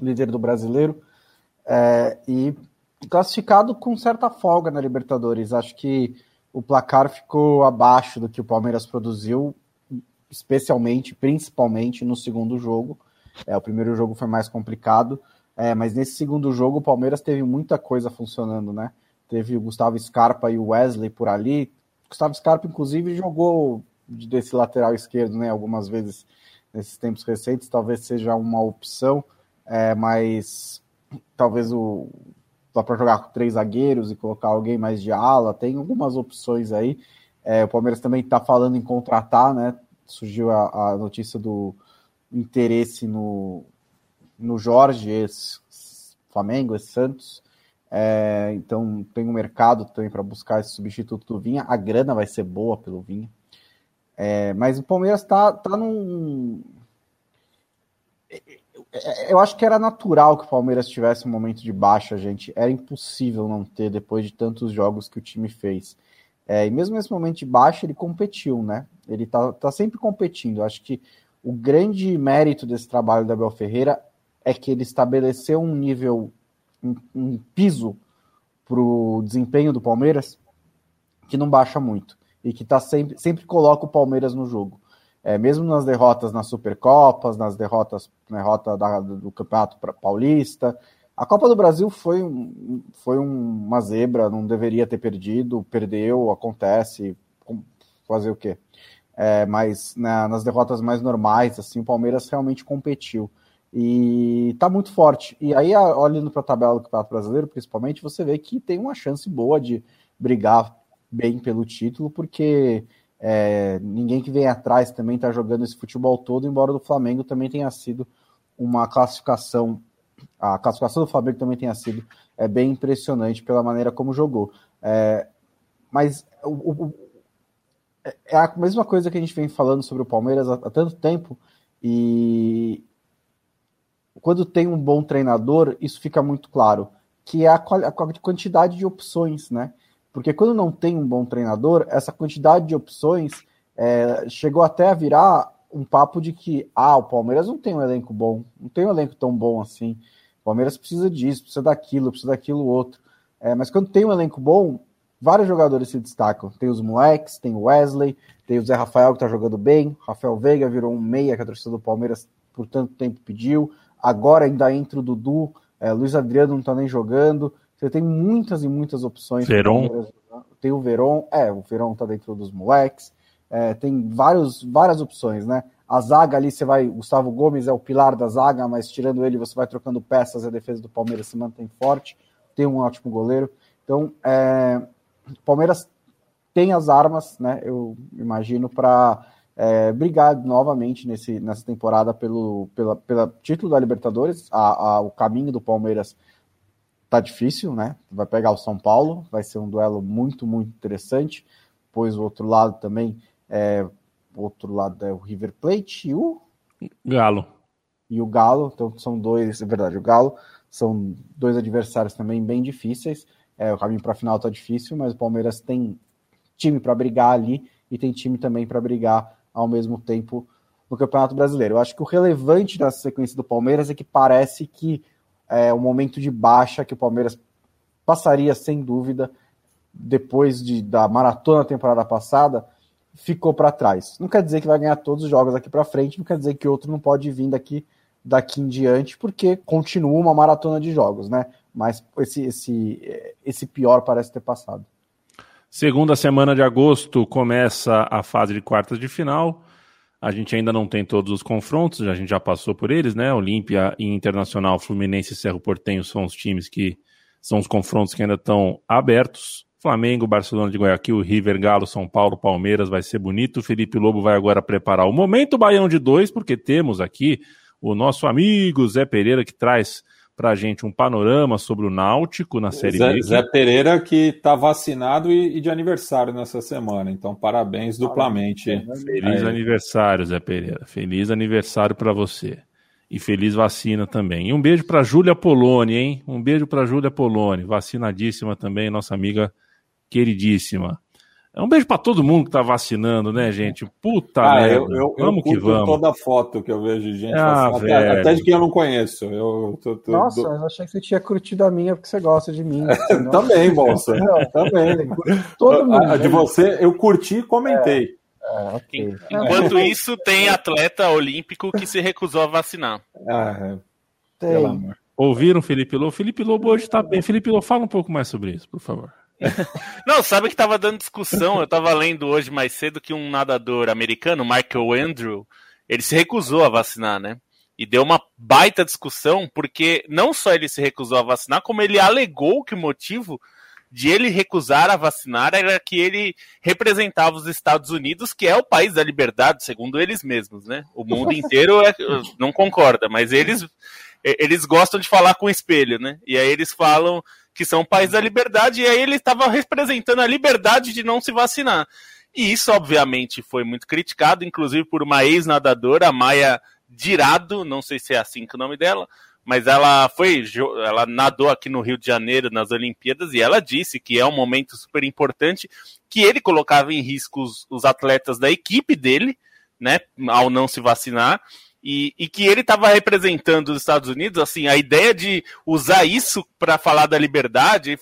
Líder do brasileiro. É, e classificado com certa folga na Libertadores. Acho que o placar ficou abaixo do que o Palmeiras produziu especialmente, principalmente no segundo jogo. É, o primeiro jogo foi mais complicado, é, mas nesse segundo jogo o Palmeiras teve muita coisa funcionando, né? Teve o Gustavo Scarpa e o Wesley por ali. O Gustavo Scarpa, inclusive, jogou desse lateral esquerdo, né? Algumas vezes nesses tempos recentes, talvez seja uma opção, é, mas talvez o dá para jogar com três zagueiros e colocar alguém mais de ala. Tem algumas opções aí. É, o Palmeiras também está falando em contratar, né? Surgiu a, a notícia do interesse no, no Jorge, esse Flamengo, esse Santos. É, então tem um mercado também para buscar esse substituto do Vinha. A grana vai ser boa pelo Vinha. É, mas o Palmeiras está tá num. Eu acho que era natural que o Palmeiras tivesse um momento de baixa, gente. Era impossível não ter depois de tantos jogos que o time fez. É, e mesmo nesse momento de baixa, ele competiu, né? Ele tá, tá sempre competindo. Acho que o grande mérito desse trabalho da Abel Ferreira é que ele estabeleceu um nível, um, um piso para o desempenho do Palmeiras que não baixa muito e que tá sempre, sempre coloca o Palmeiras no jogo. É, mesmo nas derrotas nas Supercopas, nas derrotas na derrota da, do Campeonato Paulista. A Copa do Brasil foi, foi uma zebra, não deveria ter perdido, perdeu, acontece, fazer o quê? É, mas né, nas derrotas mais normais, assim, o Palmeiras realmente competiu. E tá muito forte. E aí, olhando para a tabela do Campeonato Brasileiro, principalmente, você vê que tem uma chance boa de brigar bem pelo título, porque é, ninguém que vem atrás também está jogando esse futebol todo, embora do Flamengo também tenha sido uma classificação. A classificação do Flamengo também tenha sido é, bem impressionante pela maneira como jogou. É, mas o, é a mesma coisa que a gente vem falando sobre o Palmeiras há, há tanto tempo e quando tem um bom treinador, isso fica muito claro, que é a, a quantidade de opções, né? Porque quando não tem um bom treinador, essa quantidade de opções é, chegou até a virar um papo de que ah, o Palmeiras não tem um elenco bom, não tem um elenco tão bom assim. O Palmeiras precisa disso, precisa daquilo, precisa daquilo outro. É, mas quando tem um elenco bom, vários jogadores se destacam. Tem os moleques, tem o Wesley, tem o Zé Rafael que tá jogando bem, Rafael Veiga virou um meia que a torcida do Palmeiras por tanto tempo pediu. Agora ainda entra o Dudu, é, Luiz Adriano não tá nem jogando. Você tem muitas e muitas opções. Veron. Tem o Veron, é, o Veron tá dentro dos moleques. É, tem vários, várias opções, né? A zaga ali, você vai. Gustavo Gomes é o pilar da zaga, mas tirando ele, você vai trocando peças, a defesa do Palmeiras se mantém forte. Tem um ótimo goleiro. Então, é, o Palmeiras tem as armas, né? Eu imagino, para é, brigar novamente nesse, nessa temporada pelo pela, pela título da Libertadores. A, a, o caminho do Palmeiras tá difícil, né? Vai pegar o São Paulo, vai ser um duelo muito, muito interessante. Pois o outro lado também é o outro lado é o River Plate e o Galo. E o Galo, então são dois, é verdade, o Galo são dois adversários também bem difíceis. É, o caminho para a final tá difícil, mas o Palmeiras tem time para brigar ali e tem time também para brigar ao mesmo tempo no Campeonato Brasileiro. Eu acho que o relevante dessa sequência do Palmeiras é que parece que é o momento de baixa que o Palmeiras passaria sem dúvida depois de, da maratona da temporada passada ficou para trás. Não quer dizer que vai ganhar todos os jogos daqui para frente, não quer dizer que outro não pode vir daqui daqui em diante, porque continua uma maratona de jogos, né? Mas esse esse esse pior parece ter passado. Segunda semana de agosto começa a fase de quartas de final. A gente ainda não tem todos os confrontos, a gente já passou por eles, né? Olímpia e Internacional, Fluminense e Cerro Portenho são os times que são os confrontos que ainda estão abertos. Flamengo, Barcelona de Guayaquil, River, Galo, São Paulo, Palmeiras, vai ser bonito. Felipe Lobo vai agora preparar o momento Baião de dois, porque temos aqui o nosso amigo Zé Pereira que traz pra gente um panorama sobre o Náutico na Série Zé, B. Zé Pereira que está vacinado e, e, de aniversário nessa semana, então parabéns duplamente. Feliz aniversário, Zé Pereira. Feliz aniversário para você. E feliz vacina também. E um beijo para Júlia Poloni, hein? Um beijo para Júlia Poloni, vacinadíssima também, nossa amiga queridíssima. Um beijo para todo mundo que tá vacinando, né, gente? Puta ah, merda. Eu, eu, vamos eu que vamos. toda foto que eu vejo de gente ah, vacinando, até, até, de quem eu não conheço. Eu, tô, tô, Nossa, eu achei que você tinha curtido a minha porque você gosta de mim. Também, bolsa. Também. Todo mundo. A, a de você, eu curti e comentei. É, okay. Enquanto isso, tem atleta olímpico que se recusou a vacinar. Ah, tem. Ouviram Felipe Lobo? Felipe Lobo hoje tá bem. Felipe Lobo, fala um pouco mais sobre isso, por favor. Não, sabe que tava dando discussão, eu tava lendo hoje mais cedo que um nadador americano, Michael Andrew, ele se recusou a vacinar, né? E deu uma baita discussão, porque não só ele se recusou a vacinar, como ele alegou que o motivo de ele recusar a vacinar era que ele representava os Estados Unidos, que é o país da liberdade, segundo eles mesmos, né? O mundo inteiro é, não concorda, mas eles, eles gostam de falar com o espelho, né? E aí eles falam que são o país da liberdade, e aí ele estava representando a liberdade de não se vacinar. E isso, obviamente, foi muito criticado, inclusive por uma ex-nadadora, Maia Dirado, não sei se é assim que é o nome dela, mas ela foi, ela nadou aqui no Rio de Janeiro nas Olimpíadas e ela disse que é um momento super importante, que ele colocava em risco os, os atletas da equipe dele, né, ao não se vacinar, e, e, que ele estava representando os Estados Unidos, assim, a ideia de usar isso para falar da liberdade,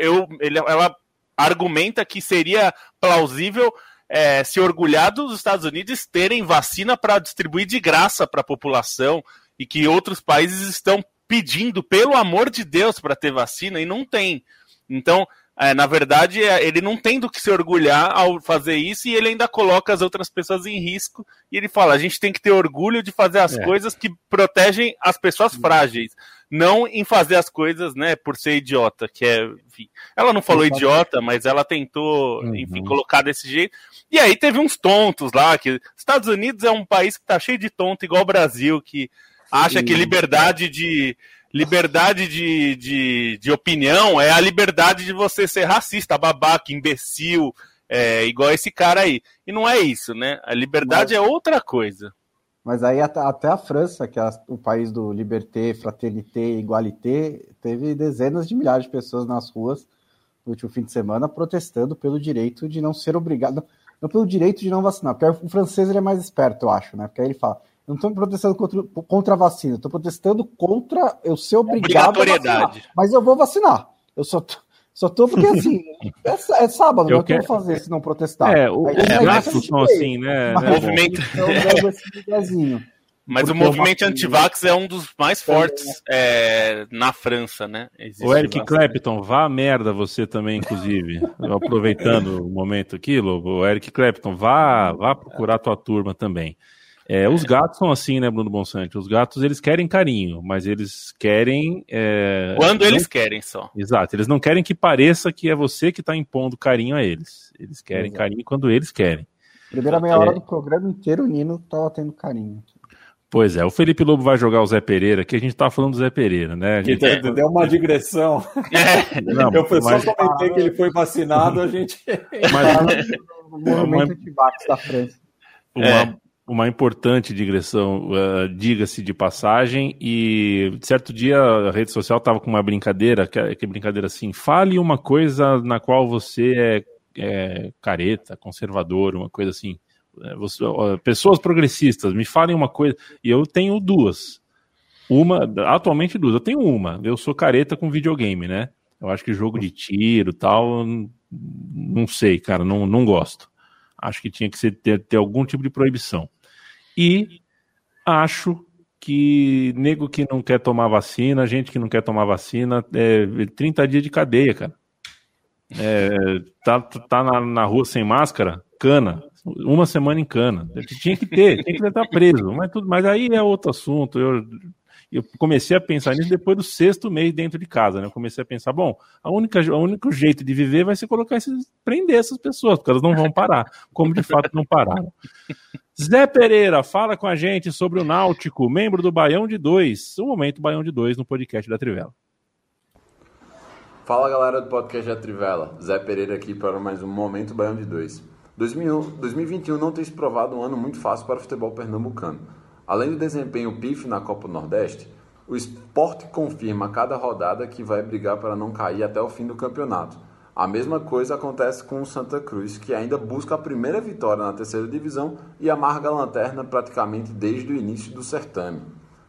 eu, ele, ela argumenta que seria plausível é, se orgulhar dos Estados Unidos terem vacina para distribuir de graça para a população e que outros países estão pedindo, pelo amor de Deus, para ter vacina e não tem. Então, é, na verdade, é, ele não tem do que se orgulhar ao fazer isso e ele ainda coloca as outras pessoas em risco. E ele fala: a gente tem que ter orgulho de fazer as é. coisas que protegem as pessoas frágeis, não em fazer as coisas, né, por ser idiota. Que é, enfim, ela não falou idiota, mas ela tentou, uhum. enfim, colocar desse jeito. E aí teve uns tontos lá que Estados Unidos é um país que tá cheio de tonto, igual o Brasil, que acha que liberdade de liberdade de, de, de opinião é a liberdade de você ser racista, babaca, imbecil, é, igual esse cara aí. E não é isso, né? A liberdade mas, é outra coisa. Mas aí até, a França, que é o país do liberté, fraternité, igualité, teve dezenas de milhares de pessoas nas ruas no último fim de semana protestando pelo direito de não ser obrigado, não, não pelo direito de não vacinar, porque o francês ele é mais esperto, eu acho, né? Porque aí ele fala, não estou protestando contra, contra a vacina, estou protestando contra eu ser obrigado a vacinar. Mas eu vou vacinar. Eu só tô, só tô porque assim, é, é sábado, eu não quero fazer se não protestar. É, o, Aí, é, é assim, né? Movimento. Então, Mas o movimento anti-vax é um dos mais fortes é, na França, né? Existe o Eric Clapton, vá a merda você também, inclusive. Aproveitando o momento aqui, Lobo, o Eric Clapton, vá, vá procurar tua turma também. É, os gatos são assim, né, Bruno Bonsante? Os gatos, eles querem carinho, mas eles querem... É... Quando eles não... querem só. Exato, eles não querem que pareça que é você que está impondo carinho a eles. Eles querem Exato. carinho quando eles querem. Primeira meia hora é... do programa inteiro, o Nino estava tendo carinho. Pois é, o Felipe Lobo vai jogar o Zé Pereira, que a gente tá falando do Zé Pereira, né? A gente... Deu uma digressão. É. Não, eu mas... só comentei que ele foi vacinado, a gente. Mas... o movimento antivax da França. Uma, é. Uma importante digressão, uh, diga-se de passagem, e certo dia a rede social tava com uma brincadeira, que, que brincadeira assim, fale uma coisa na qual você é, é careta, conservador, uma coisa assim. É, você, pessoas progressistas, me falem uma coisa. E eu tenho duas. Uma, atualmente duas. Eu tenho uma. Eu sou careta com videogame, né? Eu acho que jogo de tiro tal, não sei, cara, não, não gosto. Acho que tinha que ser, ter, ter algum tipo de proibição. E acho que nego que não quer tomar vacina, gente que não quer tomar vacina, é 30 dias de cadeia, cara. É, tá tá na, na rua sem máscara, cana uma semana em cana. Tinha que ter, tinha que estar preso. Mas, tudo, mas aí é outro assunto. Eu, eu comecei a pensar nisso depois do sexto mês dentro de casa. Né? Eu comecei a pensar, bom, a única, o único jeito de viver vai ser colocar esses, prender essas pessoas, porque elas não vão parar, como de fato não pararam. Zé Pereira, fala com a gente sobre o Náutico, membro do Baião de Dois. O momento Baião de Dois no podcast da Trivela. Fala galera do podcast da Trivela, Zé Pereira aqui para mais um Momento Baião de Dois. 2021 não tem se provado um ano muito fácil para o futebol pernambucano. Além do desempenho pif na Copa Nordeste, o esporte confirma a cada rodada que vai brigar para não cair até o fim do campeonato. A mesma coisa acontece com o Santa Cruz, que ainda busca a primeira vitória na terceira divisão e amarga a lanterna praticamente desde o início do certame.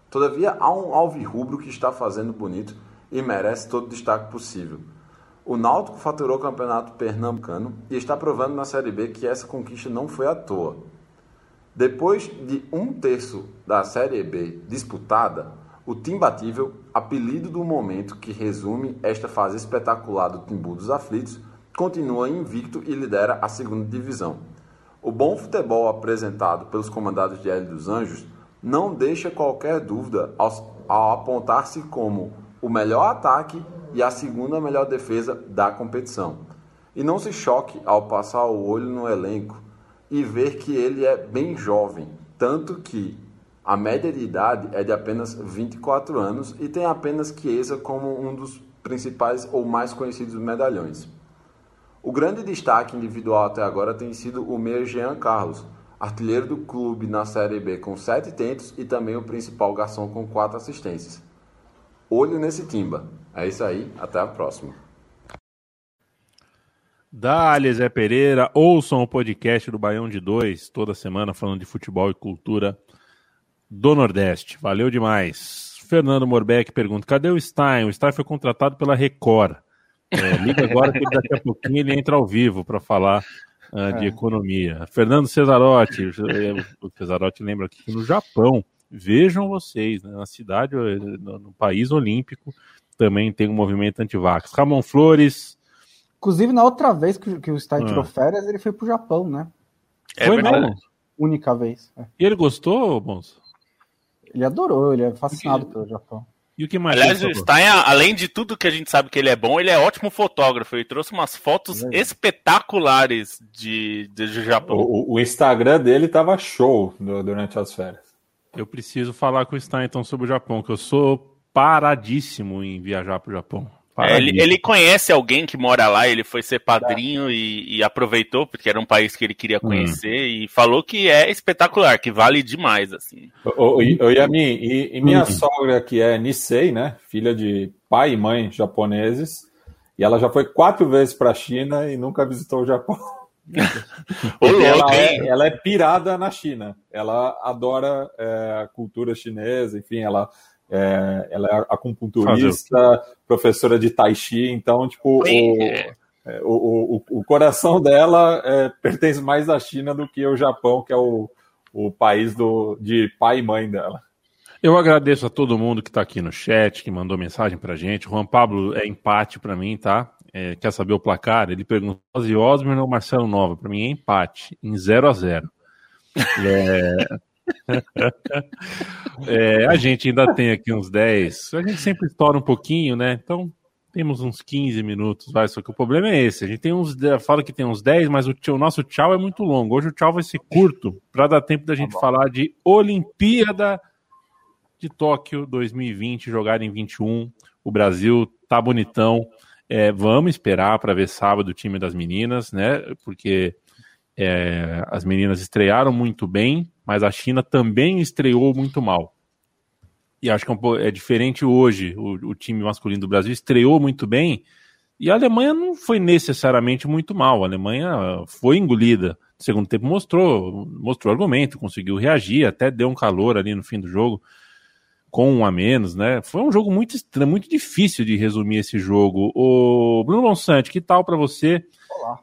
Todavia, há um alvirrubro que está fazendo bonito e merece todo o destaque possível. O Náutico faturou o campeonato pernambucano e está provando na Série B que essa conquista não foi à toa. Depois de um terço da Série B disputada, o Timbatível, apelido do momento que resume esta fase espetacular do Timbu dos Aflitos, continua invicto e lidera a segunda divisão. O bom futebol apresentado pelos comandados de Hélio dos Anjos não deixa qualquer dúvida ao, ao apontar-se como o melhor ataque e a segunda melhor defesa da competição. E não se choque ao passar o olho no elenco e ver que ele é bem jovem, tanto que a média de idade é de apenas 24 anos e tem apenas Chiesa como um dos principais ou mais conhecidos medalhões. O grande destaque individual até agora tem sido o meia Jean Carlos, artilheiro do clube na Série B com 7 tentos e também o principal garçom com 4 assistências. Olho nesse timba. É isso aí, até a próxima. Dale, Zé Pereira, ouçam o podcast do Baião de Dois, toda semana falando de futebol e cultura do Nordeste. Valeu demais. Fernando Morbeck pergunta: cadê o Stein? O Stein foi contratado pela Record. É, liga agora que daqui a pouquinho ele entra ao vivo para falar uh, de é. economia. Fernando Cesarotti, o Cesarotti lembra aqui que no Japão, vejam vocês, né, na cidade, no, no país olímpico, também tem um movimento anti-vax. Ramon Flores. Inclusive, na outra vez que, que o Stein ah. tirou férias, ele foi pro Japão, né? É foi verdade. mesmo? Única vez. É. E ele gostou, Bons? Ele adorou, ele é fascinado pelo Japão. E o que mais? Aliás, o Stein, além de tudo que a gente sabe que ele é bom, ele é ótimo fotógrafo. Ele trouxe umas fotos é. espetaculares de, de, de Japão. O, o, Instagram dele tava show durante as férias. Eu preciso falar com o Stein então sobre o Japão, que eu sou paradíssimo em viajar para o Japão. É, ele, ele, conhece alguém que mora lá, ele foi ser padrinho é. e, e, aproveitou, porque era um país que ele queria hum. conhecer, hum. e falou que é espetacular, que vale demais, assim. O Yamin, e, e minha hum. sogra, que é Nisei, né, filha de pai e mãe japoneses, e ela já foi quatro vezes para a China e nunca visitou o Japão. ela, é, ela, é, pirada na China, ela adora é, a cultura chinesa, enfim, ela é, ela é acupunturista, professora de Tai Chi, então, tipo, o, é, o, o, o, coração dela é, pertence mais à China do que ao Japão, que é o, o país do, de pai e mãe dela. Eu agradeço a todo mundo que está aqui no chat, que mandou mensagem para gente. O Juan Pablo é empate para mim, tá? É, quer saber o placar? Ele perguntou Ozzy Osbourne ou Marcelo Nova? Para mim é empate, em 0 a 0 é... é, a gente ainda tem aqui uns 10. A gente sempre estoura um pouquinho, né? Então temos uns 15 minutos, vai. Só que o problema é esse. A gente tem uns. Fala que tem uns 10, mas o, o nosso tchau é muito longo. Hoje o tchau vai ser curto, para dar tempo da gente tá falar de Olimpíada de Tóquio 2020, jogada em 21. O Brasil tá bonitão. É, vamos esperar para ver sábado o time das meninas, né? Porque é, as meninas estrearam muito bem, mas a China também estreou muito mal. E acho que é, um, é diferente hoje. O, o, time masculino do Brasil estreou muito bem e a Alemanha não foi necessariamente muito mal. A Alemanha foi engolida. No segundo tempo mostrou, mostrou argumento, conseguiu reagir, até deu um calor ali no fim do jogo com um a menos, né? Foi um jogo muito estranho, muito difícil de resumir esse jogo. O Bruno Monsante, que tal para você?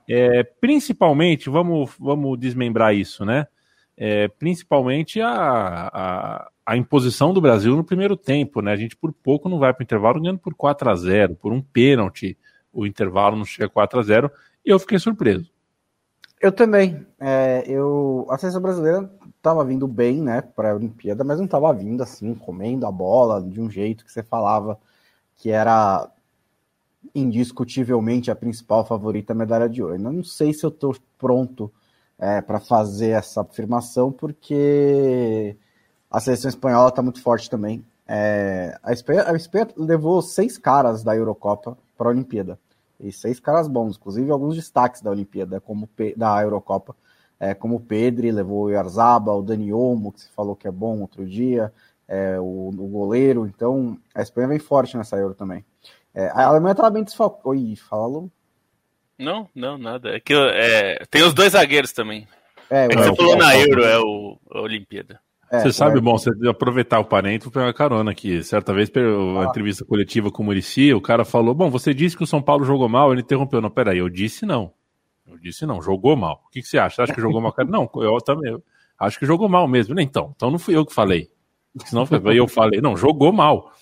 É, principalmente, vamos, vamos desmembrar isso, né? É, principalmente a, a, a, imposição do Brasil no primeiro tempo, né? A gente por pouco não vai para o intervalo ganhando por 4 a 0 por um pênalti. O intervalo não chega a 4 a 0 e eu fiquei surpreso. Eu também. É, eu, a seleção brasileira estava vindo bem, né, para a Olimpíada, mas não estava vindo assim, comendo a bola de um jeito que você falava que era indiscutivelmente a principal favorita medalha de ouro. Não sei se eu estou pronto é, para fazer essa afirmação, porque a seleção espanhola está muito forte também. É, a, Espanha, a Espanha levou seis caras da Eurocopa para a Olimpíada. E seis caras bons, inclusive alguns destaques da Olimpíada, como da Eurocopa é, como o Pedri, levou o Yarzaba, o Dani Olmo, que você falou que é bom outro dia, é, o, o, goleiro, então a Espanha vem forte nessa Euro também. É, a Alemanha estava bem desfalcada. Oi, fala, Lu. Não, não, nada. É que é, tem os dois zagueiros também. É, é que você falou na Euro, é o a Olimpíada. É, você sabe, bom, você aproveitar o parente para pegar carona aqui. Certa vez, uma ah. entrevista coletiva com o Murici, o cara falou: Bom, você disse que o São Paulo jogou mal, ele interrompeu. Não, peraí, eu disse não. Eu disse não, jogou mal. O que, que você acha? Você acha que jogou mal? Não, eu também eu acho que jogou mal mesmo. Então, então não fui eu que falei. Senão eu falei, não, jogou mal.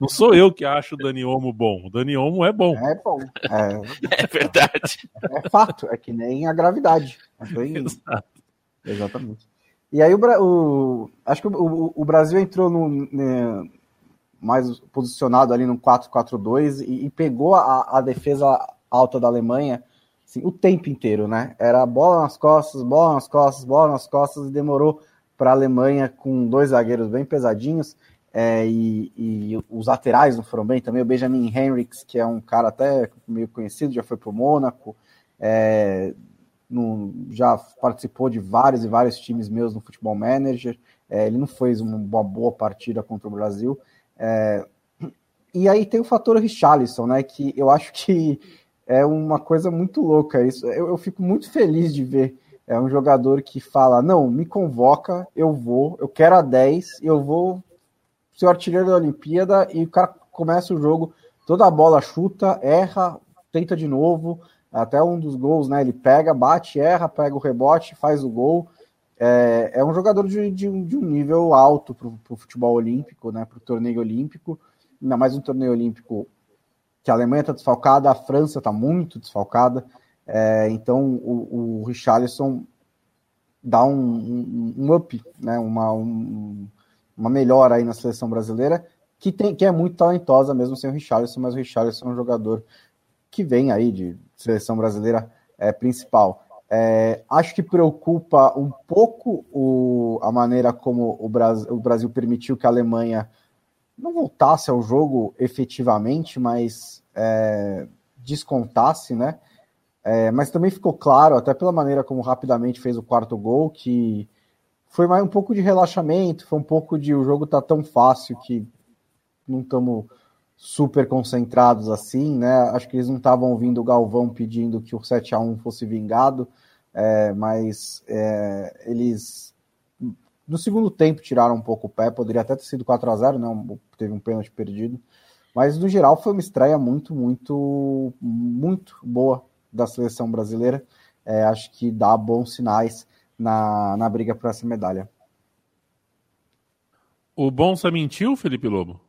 Não sou eu que acho o Dani Olmo bom. O Dani Olmo é bom. É bom. É, é verdade. É, fato. É que nem a gravidade. Exato. Exatamente. E aí o, o acho que o, o, Brasil entrou no, né, mais posicionado ali no 4-4-2 e, e, pegou a, a defesa alta da Alemanha assim, o tempo inteiro, né? Era bola nas costas, bola nas costas, bola nas costas, e demorou para a Alemanha com dois zagueiros bem pesadinhos. É, e, e, os laterais não foram bem também. O Benjamin Henriks, que é um cara até meio conhecido, já foi para o Mônaco, é, no, já participou de vários e vários times meus no Futebol Manager. É, ele não fez uma, boa partida contra o Brasil. É, e aí tem o fator Richarlison, né? Que eu acho que é uma coisa muito louca isso. Eu, eu, fico muito feliz de ver é um jogador que fala: não, me convoca, eu vou, eu quero a 10, eu vou ser artilheiro da Olimpíada, e o cara começa o jogo, toda a bola chuta, erra, tenta de novo, até um dos gols, né? Ele pega, bate, erra, pega o rebote, faz o gol. É, é um jogador de, de, de, um nível alto para o futebol olímpico, né? Para o torneio olímpico, ainda mais um torneio olímpico que a Alemanha está desfalcada, a França está muito desfalcada, é, então o, o Richarlison dá um, um, um up, né, uma, um, uma melhora aí na seleção brasileira, que, tem, que é muito talentosa mesmo sem o Richarlison, mas o Richarlison é um jogador que vem aí de seleção brasileira é, principal. É, acho que preocupa um pouco o, a maneira como o Brasil, o Brasil permitiu que a Alemanha não voltasse ao jogo efetivamente, mas é, descontasse, né? É, mas também ficou claro, até pela maneira como rapidamente fez o quarto gol, que foi mais um pouco de relaxamento, foi um pouco de o jogo tá tão fácil que não estamos super concentrados assim, né? Acho que eles não estavam ouvindo o Galvão pedindo que o 7 a 1 fosse vingado, é, mas é, eles no segundo tempo tiraram um pouco o pé, poderia até ter sido 4 a 0 né? Teve um pênalti perdido. Mas no geral foi uma estreia muito, muito, muito boa da seleção brasileira. É, acho que dá bons sinais na, na briga por essa medalha. O Bonsa mentiu, Felipe Lobo?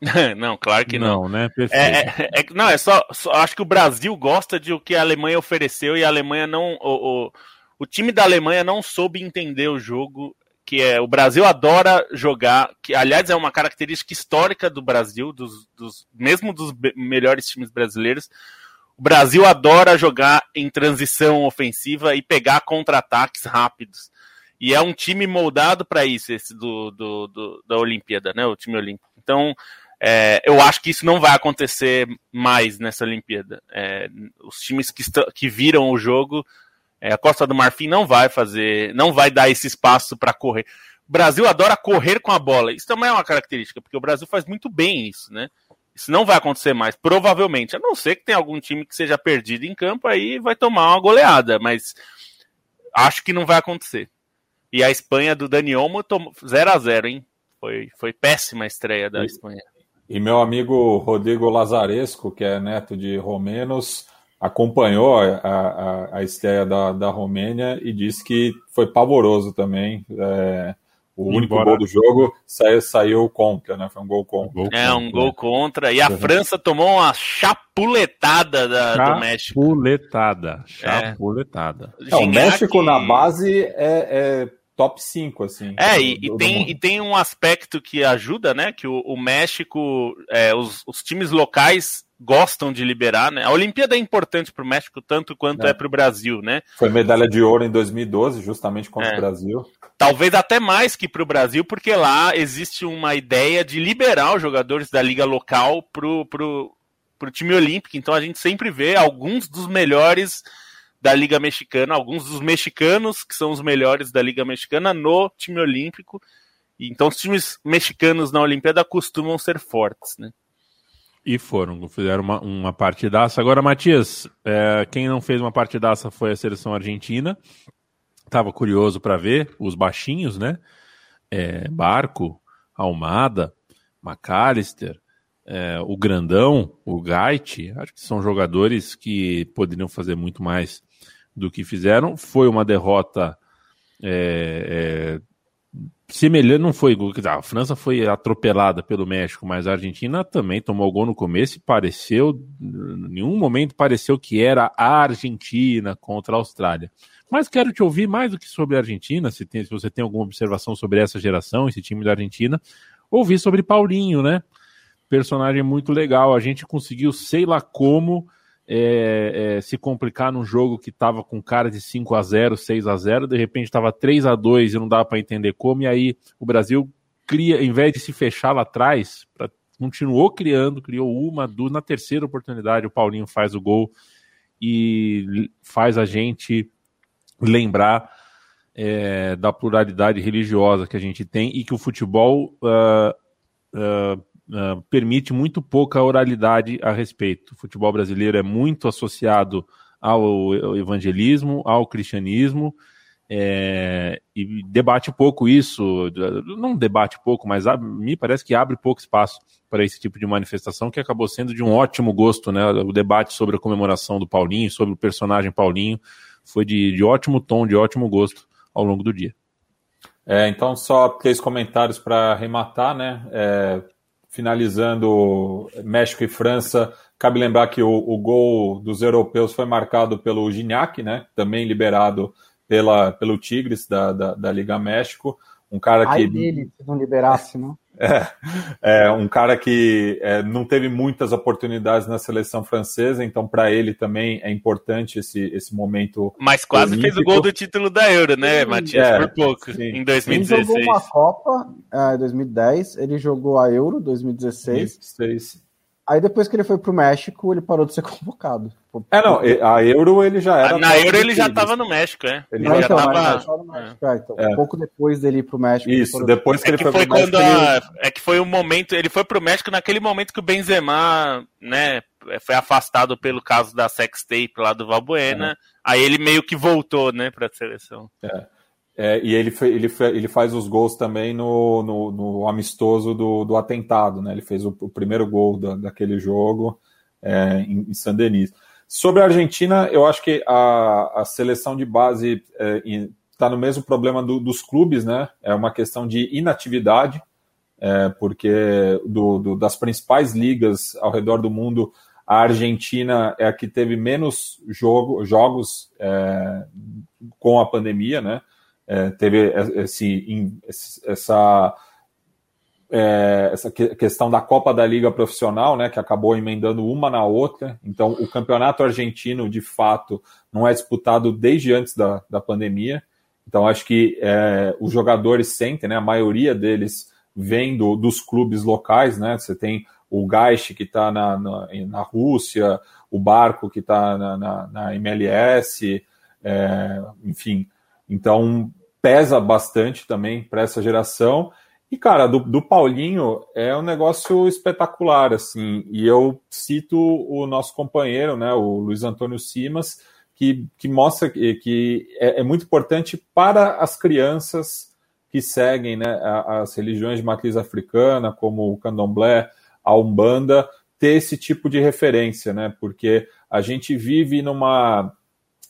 não, claro que não. Não, né? É, é, é, não, é só, só, Acho que o Brasil gosta de o que a Alemanha ofereceu e a Alemanha não. O, o, o time da Alemanha não soube entender o jogo. Que é o Brasil adora jogar, que aliás é uma característica histórica do Brasil, dos, dos mesmo dos melhores times brasileiros. O Brasil adora jogar em transição ofensiva e pegar contra-ataques rápidos. E é um time moldado para isso, esse do, do, do, da Olimpíada, né? O time olímpico. Então, é, eu acho que isso não vai acontecer mais nessa Olimpíada. É, os times que, que viram o jogo, é, a Costa do Marfim não vai fazer, não vai dar esse espaço para correr. O Brasil adora correr com a bola. Isso também é uma característica, porque o Brasil faz muito bem isso, né? Isso não vai acontecer mais, provavelmente. A não ser que tenha algum time que seja perdido em campo, aí vai tomar uma goleada, mas acho que não vai acontecer. E a Espanha do Dani Olmo tomou 0 a 0 hein? Foi, foi péssima a estreia da Espanha. E meu amigo Rodrigo Lazaresco, que é neto de romenos, acompanhou a, a, a estreia da, da Romênia e disse que foi pavoroso também. É, o único gol do jogo saiu, saiu contra, né? Foi um gol contra. É, um gol contra. E a uhum. França tomou uma chapuletada da, do México. Chapuletada. Chapuletada. É. o México na base é, é top 5, assim. É, e, do, e tem, e tem um aspecto que ajuda, né? Que o, o México, é, os, os, times locais gostam de liberar, né? A Olimpíada é importante para o México tanto quanto é, é para o Brasil, né? Foi medalha de ouro em 2012, justamente contra é. o Brasil. Talvez até mais que para o Brasil, porque lá existe uma ideia de liberar os jogadores da liga local pro, pro, pro time olímpico. Então a gente sempre vê alguns dos melhores da Liga Mexicana, alguns dos mexicanos, que são os melhores da Liga Mexicana, no time olímpico. Então, os times mexicanos na Olimpíada costumam ser fortes, né? E foram, fizeram uma, uma partidaça. Agora, Matias, é, quem não fez uma partidaça foi a seleção argentina. Tava curioso para ver os baixinhos, né? É, Barco, Almada, McAllister, é, o Grandão, o Gait, acho que são jogadores que poderiam fazer muito mais do que fizeram. Foi uma derrota é, é, semelhante, não foi. A França foi atropelada pelo México, mas a Argentina também tomou gol no começo e pareceu, em nenhum momento pareceu que era a Argentina contra a Austrália. Mas quero te ouvir mais do que sobre a Argentina, se, tem, se você tem alguma observação sobre essa geração, esse time da Argentina. Ouvir sobre Paulinho, né? Personagem muito legal. A gente conseguiu, sei lá como, é, é, se complicar num jogo que estava com cara de 5 a 0 6 a 0 de repente estava 3 a 2 e não dava para entender como, e aí o Brasil cria, em vez de se fechar lá atrás, pra, continuou criando, criou uma, duas, na terceira oportunidade o Paulinho faz o gol e faz a gente lembrar é, da pluralidade religiosa que a gente tem e que o futebol uh, uh, uh, permite muito pouca oralidade a respeito. O futebol brasileiro é muito associado ao evangelismo, ao cristianismo, é, e debate pouco isso, não debate pouco, mas me parece que abre pouco espaço para esse tipo de manifestação, que acabou sendo de um ótimo gosto, né? O debate sobre a comemoração do Paulinho, sobre o personagem Paulinho, foi de, de ótimo tom, de ótimo gosto ao longo do dia. É, então, só três comentários para arrematar, né? É, finalizando México e França. Cabe lembrar que o, o gol dos europeus foi marcado pelo Gignac, né? Também liberado pela, pelo Tigres da, da, da Liga México. Um cara Ai que. dele, se não liberasse, não? É, é, um cara que é, não teve muitas oportunidades na seleção francesa, então para ele também é importante esse, esse momento. Mas quase olímpico. fez o gol do título da Euro, né, Matias? É, por pouco, sim. em 2016. Ele jogou uma Copa em é, 2010, ele jogou a Euro 2016. 2016. Aí depois que ele foi pro México, ele parou de ser convocado. É, não, a Euro ele já era. Na Euro ele já estava no México, é. Ele não, já então, tava... no México, é. então, é. Um pouco depois dele ir pro México. Isso, depois que é ele que foi, foi pro México. A... Ele... É que foi o momento, ele foi pro México naquele momento que o Benzema, né, foi afastado pelo caso da sex tape lá do Valbuena. É. Aí ele meio que voltou, né, pra seleção. É. É, e ele, ele, ele faz os gols também no, no, no amistoso do, do atentado, né? Ele fez o, o primeiro gol da, daquele jogo é, em, em San Denis. Sobre a Argentina, eu acho que a, a seleção de base é, está no mesmo problema do, dos clubes, né? É uma questão de inatividade, é, porque do, do, das principais ligas ao redor do mundo, a Argentina é a que teve menos jogo, jogos é, com a pandemia, né? É, teve esse, essa é, essa questão da Copa da Liga Profissional, né, que acabou emendando uma na outra. Então, o campeonato argentino, de fato, não é disputado desde antes da, da pandemia. Então, acho que é, os jogadores sentem, né, a maioria deles vem do, dos clubes locais. Né, você tem o Gaish, que está na, na, na, Rússia, o Barco, que está na, na, na, MLS, é, enfim. Então, pesa bastante também para essa geração. E, cara, do, do, Paulinho é um negócio espetacular, assim. E eu cito o nosso companheiro, né, o Luiz Antônio Simas, que, que mostra que, que é, é, muito importante para as crianças que seguem né, as religiões de matriz africana, como o candomblé, a umbanda, ter esse tipo de referência, né? Porque a gente vive numa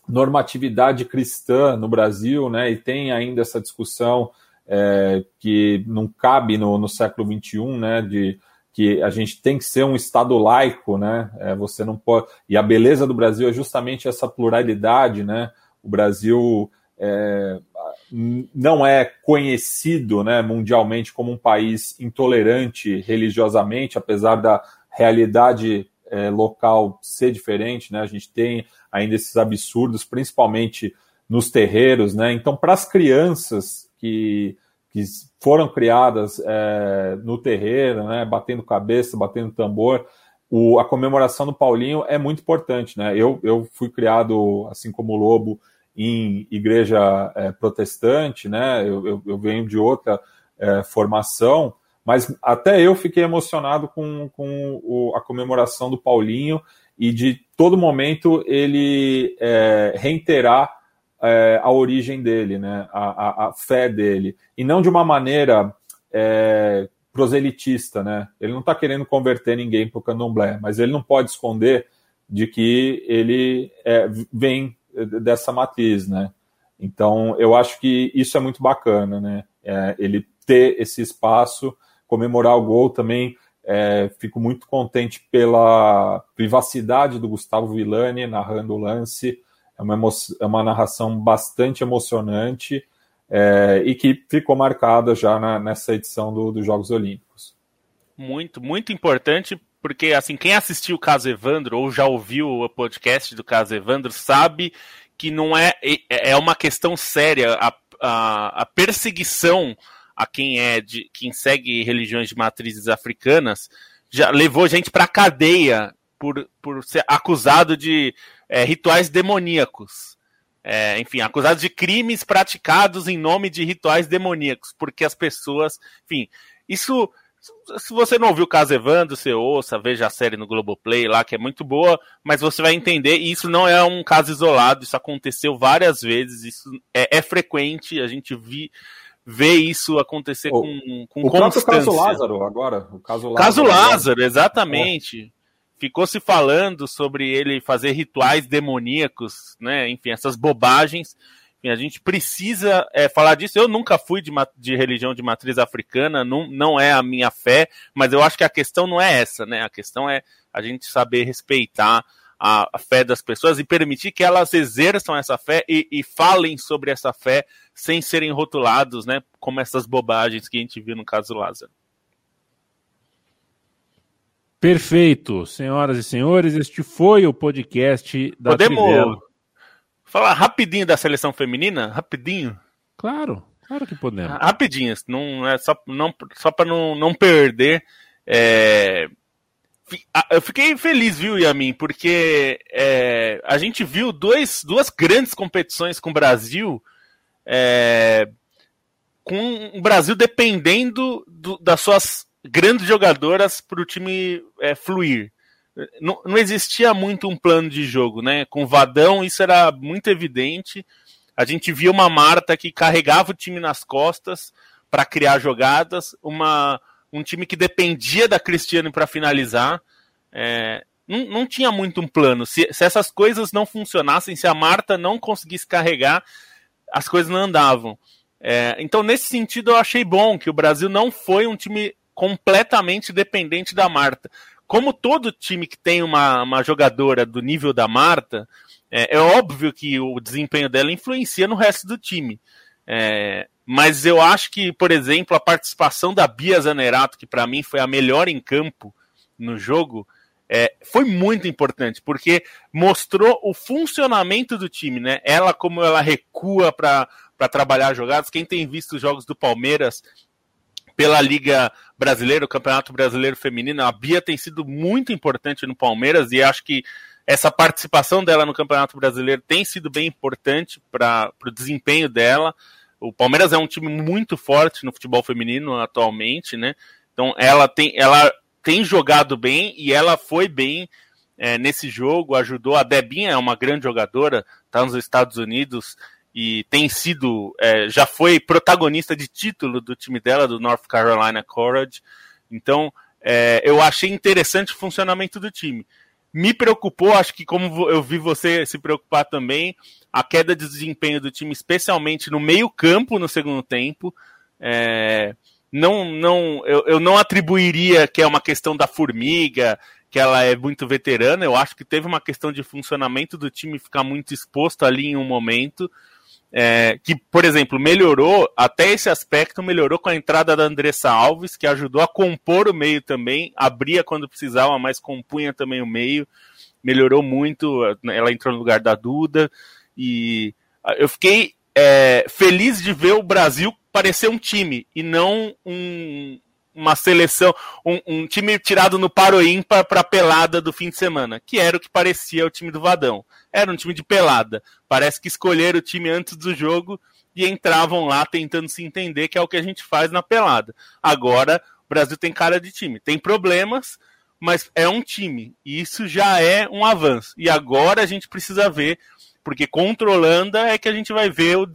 normatividade cristã no Brasil, né? E tem ainda essa discussão é, que não cabe no, no século XXI, né, de que a gente tem que ser um Estado laico, né, é, você não pode... E a beleza do Brasil é justamente essa pluralidade, né, o Brasil é, não é conhecido né, mundialmente como um país intolerante religiosamente, apesar da realidade é, local ser diferente, né? A gente tem ainda esses absurdos, principalmente nos terreiros, né? Então, para as crianças que, que foram criadas é, no terreiro, né, batendo cabeça, batendo tambor. O, a comemoração do Paulinho é muito importante. Né? Eu, eu fui criado, assim como o Lobo, em igreja é, protestante, né? eu, eu, eu, venho de outra é, formação, mas até eu fiquei emocionado com, com o, a comemoração do Paulinho e de todo momento ele é, reiterar é, a origem dele, né, a, a, a, fé dele, e não de uma maneira é, proselitista, né? Ele não está querendo converter ninguém para o candomblé, mas ele não pode esconder de que ele é, vem dessa matriz, né? Então, eu acho que isso é muito bacana, né? É, ele ter esse espaço, comemorar o gol também. É, fico muito contente pela privacidade do Gustavo Villani narrando o lance. É uma, é uma narração bastante emocionante é, e que ficou marcada já na, nessa edição do, dos Jogos Olímpicos. Muito, muito importante, porque assim, quem assistiu o caso Evandro ou já ouviu o podcast do caso Evandro sabe que não é, é, é uma questão séria a, a, a perseguição a quem é de quem segue religiões de matrizes africanas já levou gente para cadeia por, por ser acusado de é, rituais demoníacos. É, enfim, acusados de crimes praticados em nome de rituais demoníacos, porque as pessoas, enfim, isso se você não ouviu o caso Evandro, você ouça, veja a série no Globoplay lá, que é muito boa, mas você vai entender, e isso não é um caso isolado, isso aconteceu várias vezes, isso é, é frequente, a gente vi, vê isso acontecer com, com o constância. O caso Lázaro agora, o caso Lázaro. Caso Lázaro, exatamente. É ficou se falando sobre ele fazer rituais demoníacos, né? Enfim, essas bobagens. Enfim, a gente precisa é, falar disso. Eu nunca fui de, de, religião de matriz africana, não, não é a minha fé, mas eu acho que a questão não é essa, né? A questão é a gente saber respeitar a, a fé das pessoas e permitir que elas exerçam essa fé e, e falem sobre essa fé sem serem rotulados, né? Como essas bobagens que a gente viu no caso Lázaro. Perfeito, senhoras e senhores, este foi o podcast da Podemos Trivela. falar rapidinho da seleção feminina? Rapidinho? Claro, claro que podemos. Rapidinho, não é só, não, só para não, não perder. É... Eu fiquei feliz, viu, Yamin, porque é, a gente viu dois, duas grandes competições com o Brasil, é, com o Brasil dependendo do, das suas grandes jogadoras para o time é, fluir. Não, não, existia muito um plano de jogo, né? Com o Vadão isso era muito evidente. A gente via uma Marta que carregava o time nas costas para criar jogadas, uma, um time que dependia da Cristiane para finalizar. É, não, não, tinha muito um plano. Se, se essas coisas não funcionassem, se a Marta não conseguisse carregar, as coisas não andavam. É, então, nesse sentido, eu achei bom que o Brasil não foi um time completamente dependente da Marta. Como todo time que tem uma, uma jogadora do nível da Marta, é, é, óbvio que o desempenho dela influencia no resto do time. É, mas eu acho que, por exemplo, a participação da Bia Zanerato, que para mim foi a melhor em campo no jogo, é, foi muito importante, porque mostrou o funcionamento do time, né? Ela, como ela recua para trabalhar jogadas. Quem tem visto os jogos do Palmeiras pela Liga Brasileira, o Campeonato Brasileiro Feminino, a Bia tem sido muito importante no Palmeiras e acho que essa participação dela no Campeonato Brasileiro tem sido bem importante para o desempenho dela. O Palmeiras é um time muito forte no futebol feminino atualmente, né? Então ela tem, ela tem jogado bem e ela foi bem é, nesse jogo, ajudou. A Debinha é uma grande jogadora, está nos Estados Unidos e tem sido, é, já foi protagonista de título do time dela, do North Carolina Courage. Então, é, eu achei interessante o funcionamento do time. Me preocupou, acho que como eu vi você se preocupar também, a queda de desempenho do time, especialmente no meio campo no segundo tempo. É, não, não, eu, eu não atribuiria que é uma questão da formiga, que ela é muito veterana. Eu acho que teve uma questão de funcionamento do time ficar muito exposto ali em um momento. É, que, por exemplo, melhorou, até esse aspecto melhorou com a entrada da Andressa Alves, que ajudou a compor o meio também, abria quando precisava, mas compunha também o meio, melhorou muito, ela entrou no lugar da Duda, e eu fiquei é, feliz de ver o Brasil parecer um time, e não um, uma seleção, um, um time tirado no paro ímpar para a pelada do fim de semana, que era o que parecia o time do Vadão era um time de pelada. Parece que escolheram o time antes do jogo e entravam lá tentando se entender, que é o que a gente faz na pelada. Agora, o Brasil tem cara de time. Tem problemas, mas é um time. E isso já é um avanço. E agora a gente precisa ver, porque Holanda é que a gente vai ver o,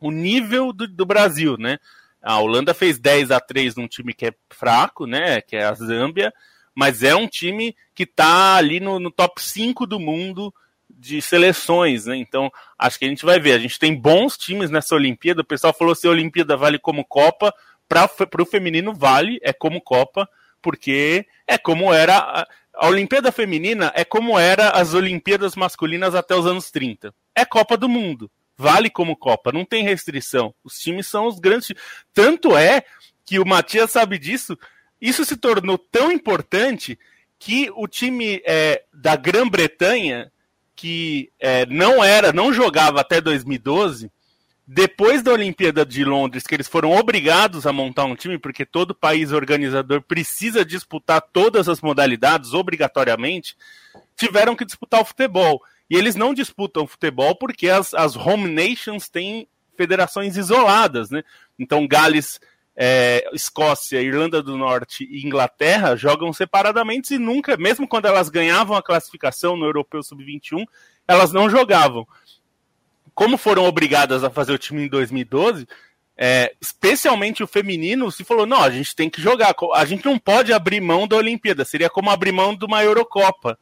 o nível do, do Brasil, né? A Holanda fez 10 a 3 num time que é fraco, né? Que é a Zâmbia, mas é um time que está ali no, no top 5 do mundo de seleções, né? Então, acho que a gente vai ver. A gente tem bons times nessa Olimpíada. O pessoal falou se a Olimpíada vale como Copa, para o feminino vale, é como Copa, porque é como era. A, a Olimpíada Feminina é como era as Olimpíadas masculinas até os anos 30. É Copa do Mundo. Vale como Copa, não tem restrição. Os times são os grandes. Tanto é que o Matias sabe disso. Isso se tornou tão importante que o time é, da Grã-Bretanha que é, não era, não jogava até 2012, depois da Olimpíada de Londres, que eles foram obrigados a montar um time, porque todo país organizador precisa disputar todas as modalidades obrigatoriamente, tiveram que disputar o futebol. E eles não disputam futebol porque as, as home nations têm federações isoladas, né? Então Gales é, Escócia, Irlanda do Norte e Inglaterra jogam separadamente e nunca, mesmo quando elas ganhavam a classificação no Europeu Sub-21, elas não jogavam. Como foram obrigadas a fazer o time em 2012, é, especialmente o feminino, se falou: não, a gente tem que jogar, a gente não pode abrir mão da Olimpíada, seria como abrir mão de uma Eurocopa.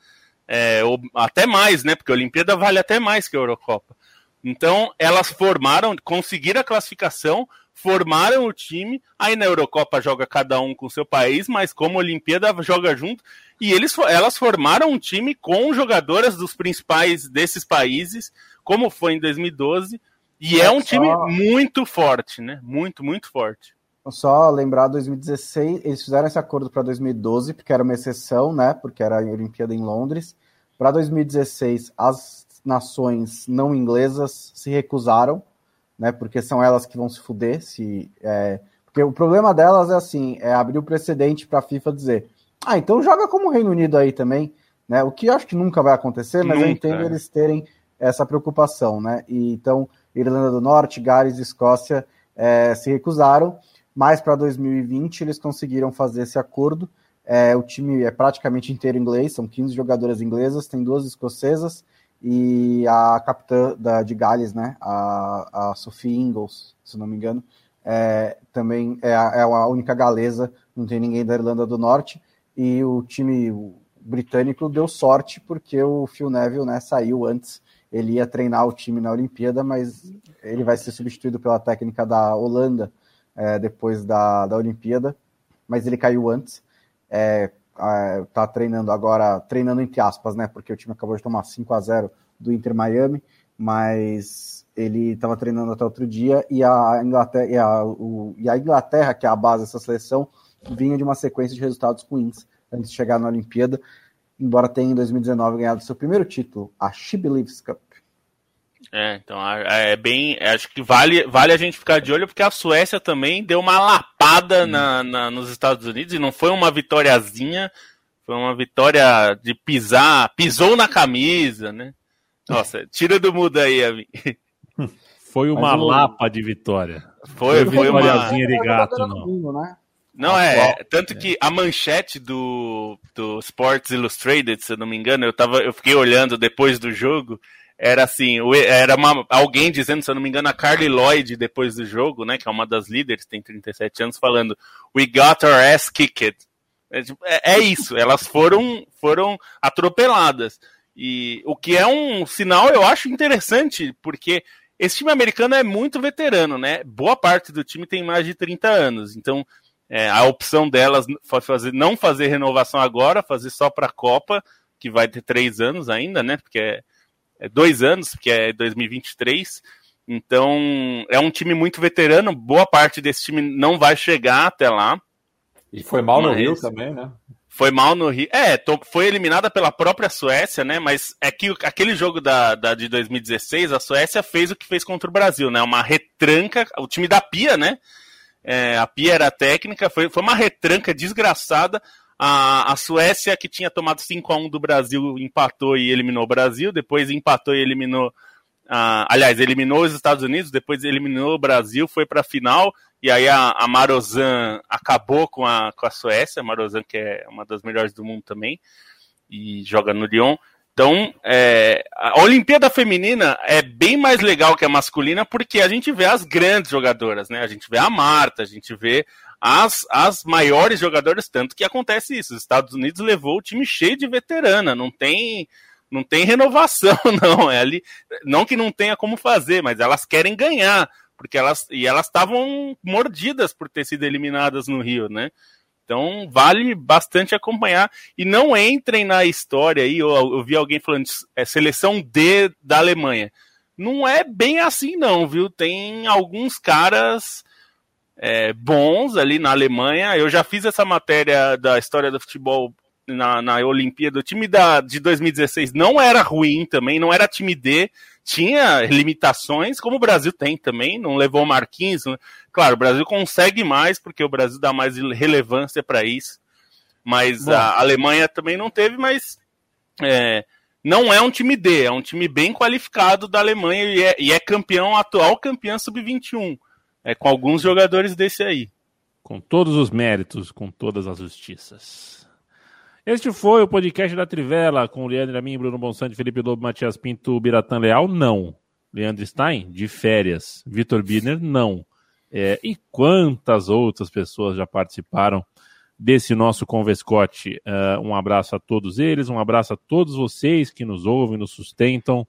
É, ou até mais, né? Porque a Olimpíada vale até mais que a Eurocopa. Então, elas formaram, conseguiram a classificação, formaram o time, aí na Eurocopa joga cada um com seu país, mas como a Olimpíada joga junto, e eles, elas formaram um time com jogadoras dos principais desses países, como foi em 2012, e é, é um só... time muito forte, né? Muito, muito forte. Só lembrar, 2016, eles fizeram esse acordo para 2012, porque era uma exceção, né? Porque era a Olimpíada em Londres. Para 2016, as nações não inglesas se recusaram né? Porque são elas que vão se fuder se. É... Porque o problema delas é assim, é abrir o precedente para a FIFA dizer, ah, então joga como Reino Unido aí também, né? O que eu acho que nunca vai acontecer, mas nunca. eu entendo eles terem essa preocupação, né? E, então, Irlanda do Norte, Gales e Escócia é, se recusaram, mas para 2020 eles conseguiram fazer esse acordo. É, o time é praticamente inteiro inglês, são 15 jogadoras inglesas, tem duas escocesas, e a capitã da, de Gales, né, a, a Sophie Ingalls, se não me engano, é, também é a, é a, única galesa, não tem ninguém da Irlanda do Norte, e o time britânico deu sorte porque o Phil Neville né, saiu antes, ele ia treinar o time na Olimpíada, mas ele vai ser substituído pela técnica da Holanda é, depois da, da Olimpíada, mas ele caiu antes. É, é, tá treinando agora, treinando entre aspas, né? Porque o time acabou de tomar 5 a 0 do Inter Miami, mas ele estava treinando até outro dia e a Inglaterra, e a, o, e a Inglaterra, que é a base dessa seleção, vinha de uma sequência de resultados ruins antes de chegar na Olimpíada, embora tenha em 2019 ganhado seu primeiro título, a She Believes Cup. É, então é bem. Acho que vale, vale a gente ficar de olho, porque a Suécia também deu uma lapada hum. na, na, nos Estados Unidos e não foi uma vitóriazinha, foi uma vitória de pisar, pisou na camisa, né? Nossa, tira do mudo aí, amigo. Foi uma lapa de vitória. Foi, foi, foi uma. de gato, não. Né? Não, é, tanto que a manchete do, do Sports Illustrated, se eu não me engano, eu, tava, eu fiquei olhando depois do jogo, era assim, era uma, alguém dizendo, se eu não me engano, a Carly Lloyd, depois do jogo, né, que é uma das líderes, tem 37 anos, falando, we got our ass kicked. É, tipo, é, é isso, elas foram, foram atropeladas. E o que é um sinal, eu acho interessante, porque esse time americano é muito veterano, né? Boa parte do time tem mais de 30 anos. Então, é, a opção delas foi fazer, não fazer renovação agora, fazer só para a Copa, que vai ter três anos ainda, né? Porque é, dois anos, porque é 2023. Então, é um time muito veterano. Boa parte desse time não vai chegar até lá. E foi mal no Rio também, né? Foi mal no Rio. É, foi eliminada pela própria Suécia, né? Mas é que aquele jogo da, da, de 2016, a Suécia fez o que fez contra o Brasil, né? Uma retranca. O time da Pia, né? É, a Pia era técnica, foi, foi uma retranca desgraçada. A, a Suécia, que tinha tomado 5 a 1 do Brasil, empatou e eliminou o Brasil, depois empatou e eliminou. Uh, aliás, eliminou os Estados Unidos, depois eliminou o Brasil, foi para a final, e aí a, a Marozan acabou com a, com a Suécia, a Marozan que é uma das melhores do mundo também, e joga no Lyon. Então, é, a Olimpíada Feminina é bem mais legal que a masculina porque a gente vê as grandes jogadoras, né? A gente vê a Marta, a gente vê as, as maiores jogadoras, tanto que acontece isso. Os Estados Unidos levou o time cheio de veterana, não tem não tem renovação, não. É ali, não que não tenha como fazer, mas elas querem ganhar, porque elas e elas estavam mordidas por ter sido eliminadas no Rio, né? Então vale bastante acompanhar e não entrem na história aí. Eu, eu vi alguém falando é seleção D da Alemanha. Não é bem assim não, viu? Tem alguns caras é, bons ali na Alemanha. Eu já fiz essa matéria da história do futebol na, na Olimpíada. O time da, de 2016 não era ruim também, não era time D tinha limitações, como o Brasil tem também, não levou o Marquinhos. Claro, o Brasil consegue mais, porque o Brasil dá mais relevância para isso. Mas Bom. a Alemanha também não teve, mas é, não é um time D, é um time bem qualificado da Alemanha e é, e é campeão, atual campeão sub-21. É, com alguns jogadores desse aí. Com todos os méritos, com todas as justiças. Este foi o podcast da Trivela com Leandro Amin, Bruno Bonsante, Felipe Lobo, Matias Pinto, Biratan Leal. Não. Leandro Stein, de férias. Vitor Biner, não. É, e quantas outras pessoas já participaram desse nosso Convescote? Uh, um abraço a todos eles, um abraço a todos vocês que nos ouvem, nos sustentam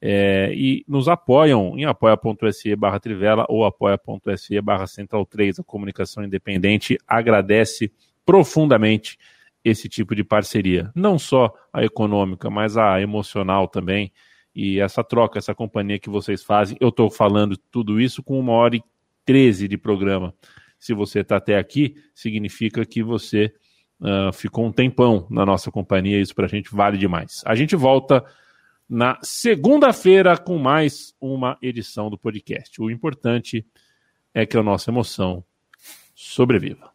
é, e nos apoiam em apoia.se barra Trivela ou apoia.se barra Central 3. A comunicação independente agradece profundamente esse tipo de parceria. Não só a econômica, mas a emocional também. E essa troca, essa companhia que vocês fazem. Eu estou falando tudo isso com uma hora e treze de programa. Se você está até aqui, significa que você uh, ficou um tempão na nossa companhia. Isso para a gente vale demais. A gente volta na segunda-feira com mais uma edição do podcast. O importante é que a nossa emoção sobreviva.